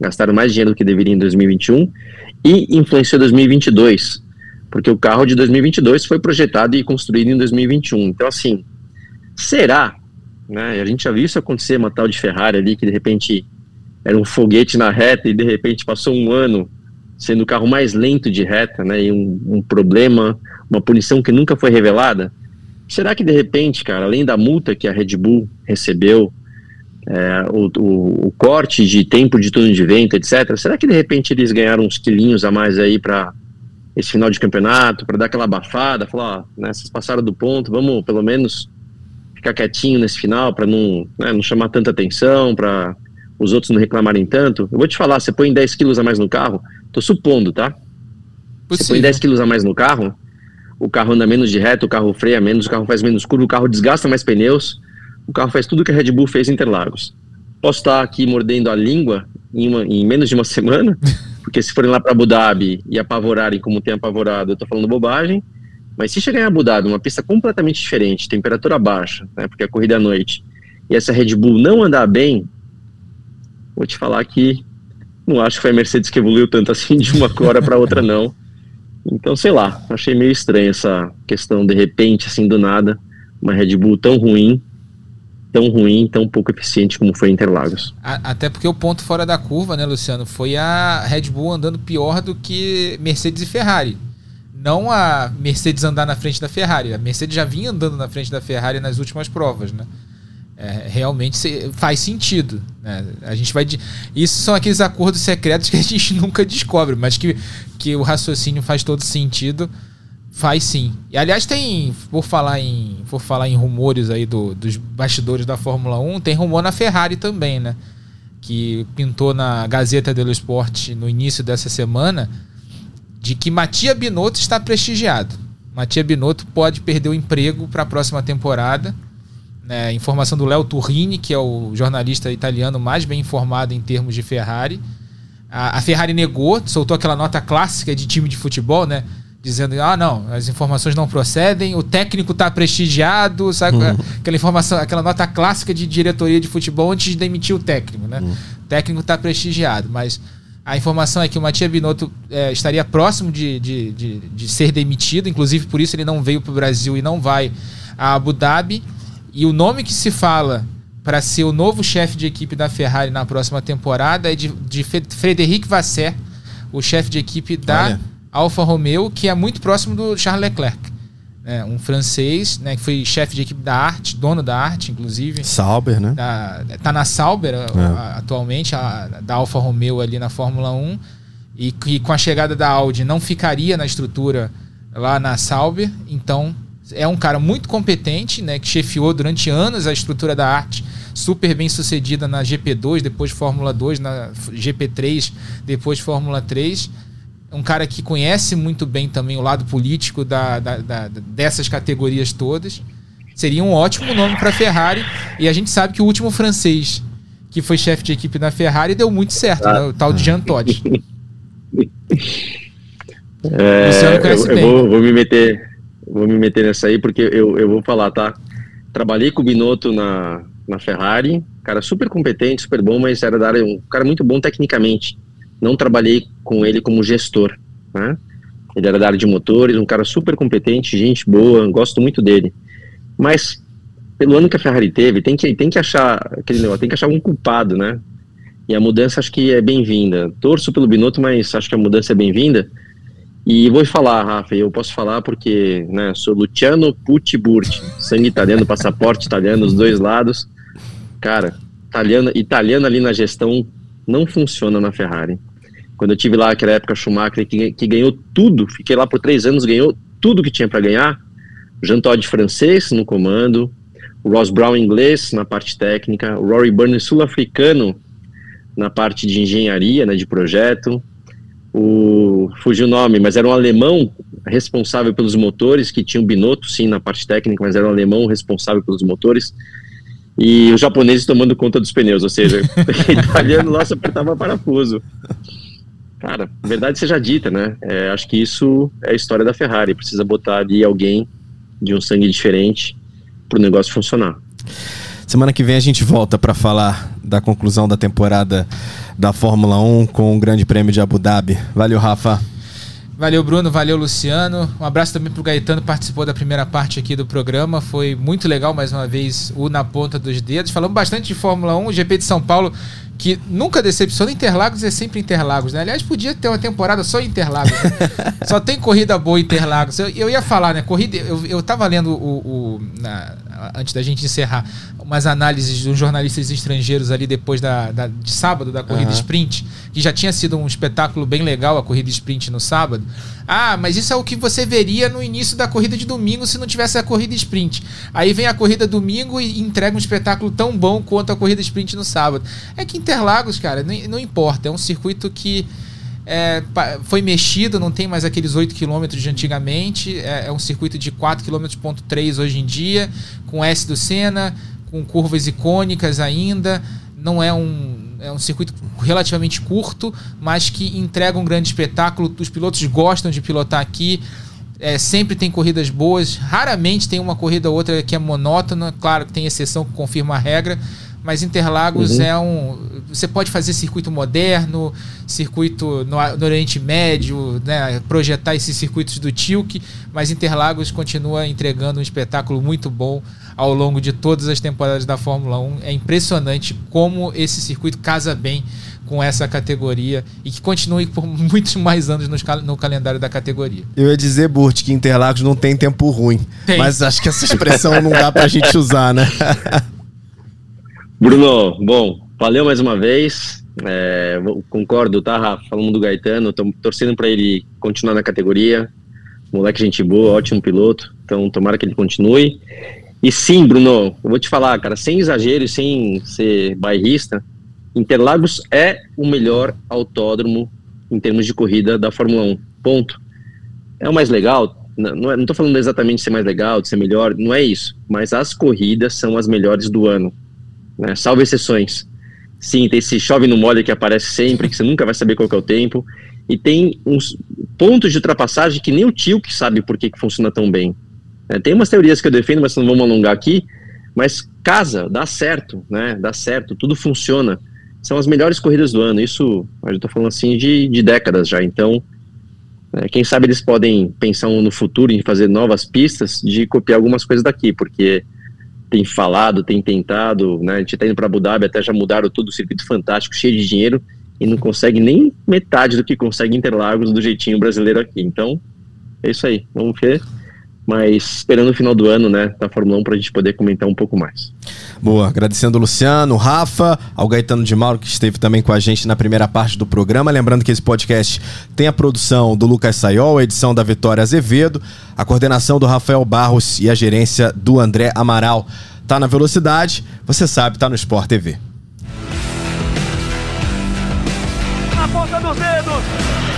gastaram mais dinheiro do que deveriam em 2021, e influenciou 2022, porque o carro de 2022 foi projetado e construído em 2021. Então, assim, será? Né? A gente já viu isso acontecer, uma tal de Ferrari ali, que de repente era um foguete na reta e de repente passou um ano sendo o carro mais lento de reta, né, e um, um, problema, uma punição que nunca foi revelada, será que de repente, cara, além da multa que a Red Bull recebeu, é, o, o, o, corte de tempo de turno de vento, etc., será que de repente eles ganharam uns quilinhos a mais aí para esse final de campeonato, para dar aquela abafada, falar, ó, né, vocês passaram do ponto, vamos pelo menos ficar quietinho nesse final para não, né, não chamar tanta atenção, para os outros não reclamarem tanto. Eu vou te falar, você põe 10 quilos a mais no carro, Tô supondo, tá? Possível. Você põe 10 quilos a mais no carro, o carro anda menos de reto, o carro freia menos, o carro faz menos curva, o carro desgasta mais pneus, o carro faz tudo que a Red Bull fez em Interlagos. Posso estar aqui mordendo a língua em, uma, em menos de uma semana, porque se forem lá para Abu Dhabi e apavorarem como tem apavorado, eu tô falando bobagem, mas se chegar em Abu Dhabi, uma pista completamente diferente, temperatura baixa, né, porque a corrida é à noite, e essa Red Bull não andar bem, vou te falar que não acho que foi a Mercedes que evoluiu tanto assim de uma hora para outra, não. Então, sei lá, achei meio estranho essa questão, de repente, assim, do nada, uma Red Bull tão ruim, tão ruim, tão pouco eficiente como foi Interlagos. Até porque o ponto fora da curva, né, Luciano, foi a Red Bull andando pior do que Mercedes e Ferrari. Não a Mercedes andar na frente da Ferrari. A Mercedes já vinha andando na frente da Ferrari nas últimas provas, né? é, realmente faz sentido. Né? A gente vai. Isso são aqueles acordos secretos que a gente nunca descobre, mas que, que o raciocínio faz todo sentido. Faz sim. E aliás, tem. Por falar em, por falar em rumores aí do, dos bastidores da Fórmula 1, tem rumor na Ferrari também, né? Que pintou na Gazeta dello Sport no início dessa semana de que Matia Binotto está prestigiado. Matia Binotto pode perder o emprego para a próxima temporada né, informação do Léo Turrini, que é o jornalista italiano mais bem informado em termos de Ferrari. A, a, Ferrari negou, soltou aquela nota clássica de time de futebol, né? Dizendo, ah, não, as informações não procedem, o técnico está prestigiado, sabe? Uhum. Aquela informação, aquela nota clássica de diretoria de futebol antes de demitir o técnico, né? Uhum. O técnico está prestigiado, mas a informação é que o Matia Binotto é, estaria próximo de, de, de, de, ser demitido, inclusive por isso ele não veio para o Brasil e não vai a Abu Dhabi. E o nome que se fala para ser o novo chefe de equipe da Ferrari na próxima temporada é de, de Frederic Vasser, o chefe de equipe da Olha. Alfa Romeo, que é muito próximo do Charles Leclerc. É, um francês, né, que foi chefe de equipe da Arte, dono da Arte, inclusive. Sauber, né? Da, tá na Sauber é. a, atualmente, a, da Alfa Romeo ali na Fórmula 1. E que com a chegada da Audi não ficaria na estrutura lá na Sauber, então é um cara muito competente, né, que chefiou durante anos a estrutura da arte, super bem sucedida na GP2, depois Fórmula 2, na GP3, depois Fórmula 3. Um cara que conhece muito bem também o lado político da, da, da dessas categorias todas. Seria um ótimo nome para Ferrari. E a gente sabe que o último francês que foi chefe de equipe na Ferrari deu muito certo, né? o tal de Jean Todt. É, eu. Eu vou, vou me meter vou me meter nessa aí, porque eu, eu vou falar, tá? Trabalhei com o Binotto na, na Ferrari, cara super competente, super bom, mas era da área, um cara muito bom tecnicamente. Não trabalhei com ele como gestor, né? Ele era da área de motores, um cara super competente, gente boa, gosto muito dele. Mas pelo ano que a Ferrari teve, tem que, tem que achar aquele negócio, tem que achar um culpado, né? E a mudança acho que é bem-vinda. Torço pelo Binotto, mas acho que a mudança é bem-vinda. E vou falar, Rafa, eu posso falar porque né, sou Luciano Pucci Burti, sangue italiano, passaporte italiano, os dois lados. Cara, italiano, italiano ali na gestão não funciona na Ferrari. Quando eu tive lá naquela época, Schumacher, que, que ganhou tudo, fiquei lá por três anos, ganhou tudo que tinha para ganhar. Jean Todt francês no comando, o Ross Brown inglês na parte técnica, o Rory Byrne sul-africano na parte de engenharia, né, de projeto. O fugiu o nome, mas era um alemão responsável pelos motores, que tinha um Binotto sim na parte técnica, mas era um alemão responsável pelos motores. E os japoneses tomando conta dos pneus, ou seja, italiano lá só apertava parafuso. Cara, verdade seja dita, né? É, acho que isso é a história da Ferrari. Precisa botar ali alguém de um sangue diferente para o negócio funcionar. Semana que vem a gente volta para falar da conclusão da temporada da Fórmula 1 com o Grande Prêmio de Abu Dhabi. Valeu, Rafa. Valeu, Bruno. Valeu, Luciano. Um abraço também pro Gaetano, participou da primeira parte aqui do programa. Foi muito legal, mais uma vez, o Na Ponta dos Dedos. Falamos bastante de Fórmula 1, o GP de São Paulo, que nunca decepciona. Interlagos é sempre Interlagos, né? Aliás, podia ter uma temporada só Interlagos. Né? só tem corrida boa Interlagos. Eu, eu, ia falar, né? Corrida. Eu, eu tava lendo o. o na, antes da gente encerrar, umas análises uns jornalistas estrangeiros ali depois da, da de sábado, da corrida uhum. sprint, que já tinha sido um espetáculo bem legal a corrida sprint no sábado. Ah, mas isso é o que você veria no início da corrida de domingo se não tivesse a corrida sprint. Aí vem a corrida domingo e entrega um espetáculo tão bom quanto a corrida sprint no sábado. É que Interlagos, cara, não, não importa, é um circuito que é, foi mexido, não tem mais aqueles 8 km de antigamente, é, é um circuito de 4 km ponto 3 hoje em dia, com S do Senna, com curvas icônicas ainda, não é um é um circuito relativamente curto, mas que entrega um grande espetáculo. Os pilotos gostam de pilotar aqui. É, sempre tem corridas boas, raramente tem uma corrida ou outra que é monótona. Claro que tem exceção que confirma a regra, mas Interlagos uhum. é um. Você pode fazer circuito moderno, circuito no, no, Oriente Médio, né, projetar esses circuitos do Tilk, mas Interlagos continua entregando um espetáculo muito bom ao longo de todas as temporadas da Fórmula 1. É impressionante como esse circuito casa bem com essa categoria e que continue por muitos mais anos no, no calendário da categoria. Eu ia dizer, Burt, que Interlagos não tem tempo ruim. Tem. Mas acho que essa expressão não dá pra gente usar, né? Bruno, bom, valeu mais uma vez. É, concordo, tá, Rafa? Falando do Gaetano, tô torcendo para ele continuar na categoria. Moleque, gente boa, ótimo piloto. Então, tomara que ele continue. E sim, Bruno, eu vou te falar, cara, sem exagero e sem ser bairrista, Interlagos é o melhor autódromo em termos de corrida da Fórmula 1. Ponto. É o mais legal? Não, não, é, falando exatamente de ser mais legal, de ser melhor, não é isso. Mas as corridas são as melhores do ano né? salvo exceções. Sim, tem esse chove no molho que aparece sempre, que você nunca vai saber qual é o tempo. E tem uns pontos de ultrapassagem que nem o tio que sabe por que, que funciona tão bem. É, tem umas teorias que eu defendo, mas não vamos alongar aqui. Mas casa, dá certo, né? Dá certo, tudo funciona. São as melhores corridas do ano. Isso, a gente tá falando assim de, de décadas já. Então, é, quem sabe eles podem pensar no futuro em fazer novas pistas de copiar algumas coisas daqui, porque tem falado, tem tentado, né? A gente tá indo para Abu Dhabi, até já mudaram tudo, circuito fantástico, cheio de dinheiro, e não consegue nem metade do que consegue Interlagos do jeitinho brasileiro aqui. Então, é isso aí. Vamos ver. Mas esperando o final do ano, né, da Fórmula 1 para a gente poder comentar um pouco mais. Boa, agradecendo o Luciano, o Rafa, ao Gaetano de Mauro, que esteve também com a gente na primeira parte do programa. Lembrando que esse podcast tem a produção do Lucas Sayol, a edição da Vitória Azevedo, a coordenação do Rafael Barros e a gerência do André Amaral. Tá na velocidade, você sabe, tá no Sport TV. Na ponta dos dedos!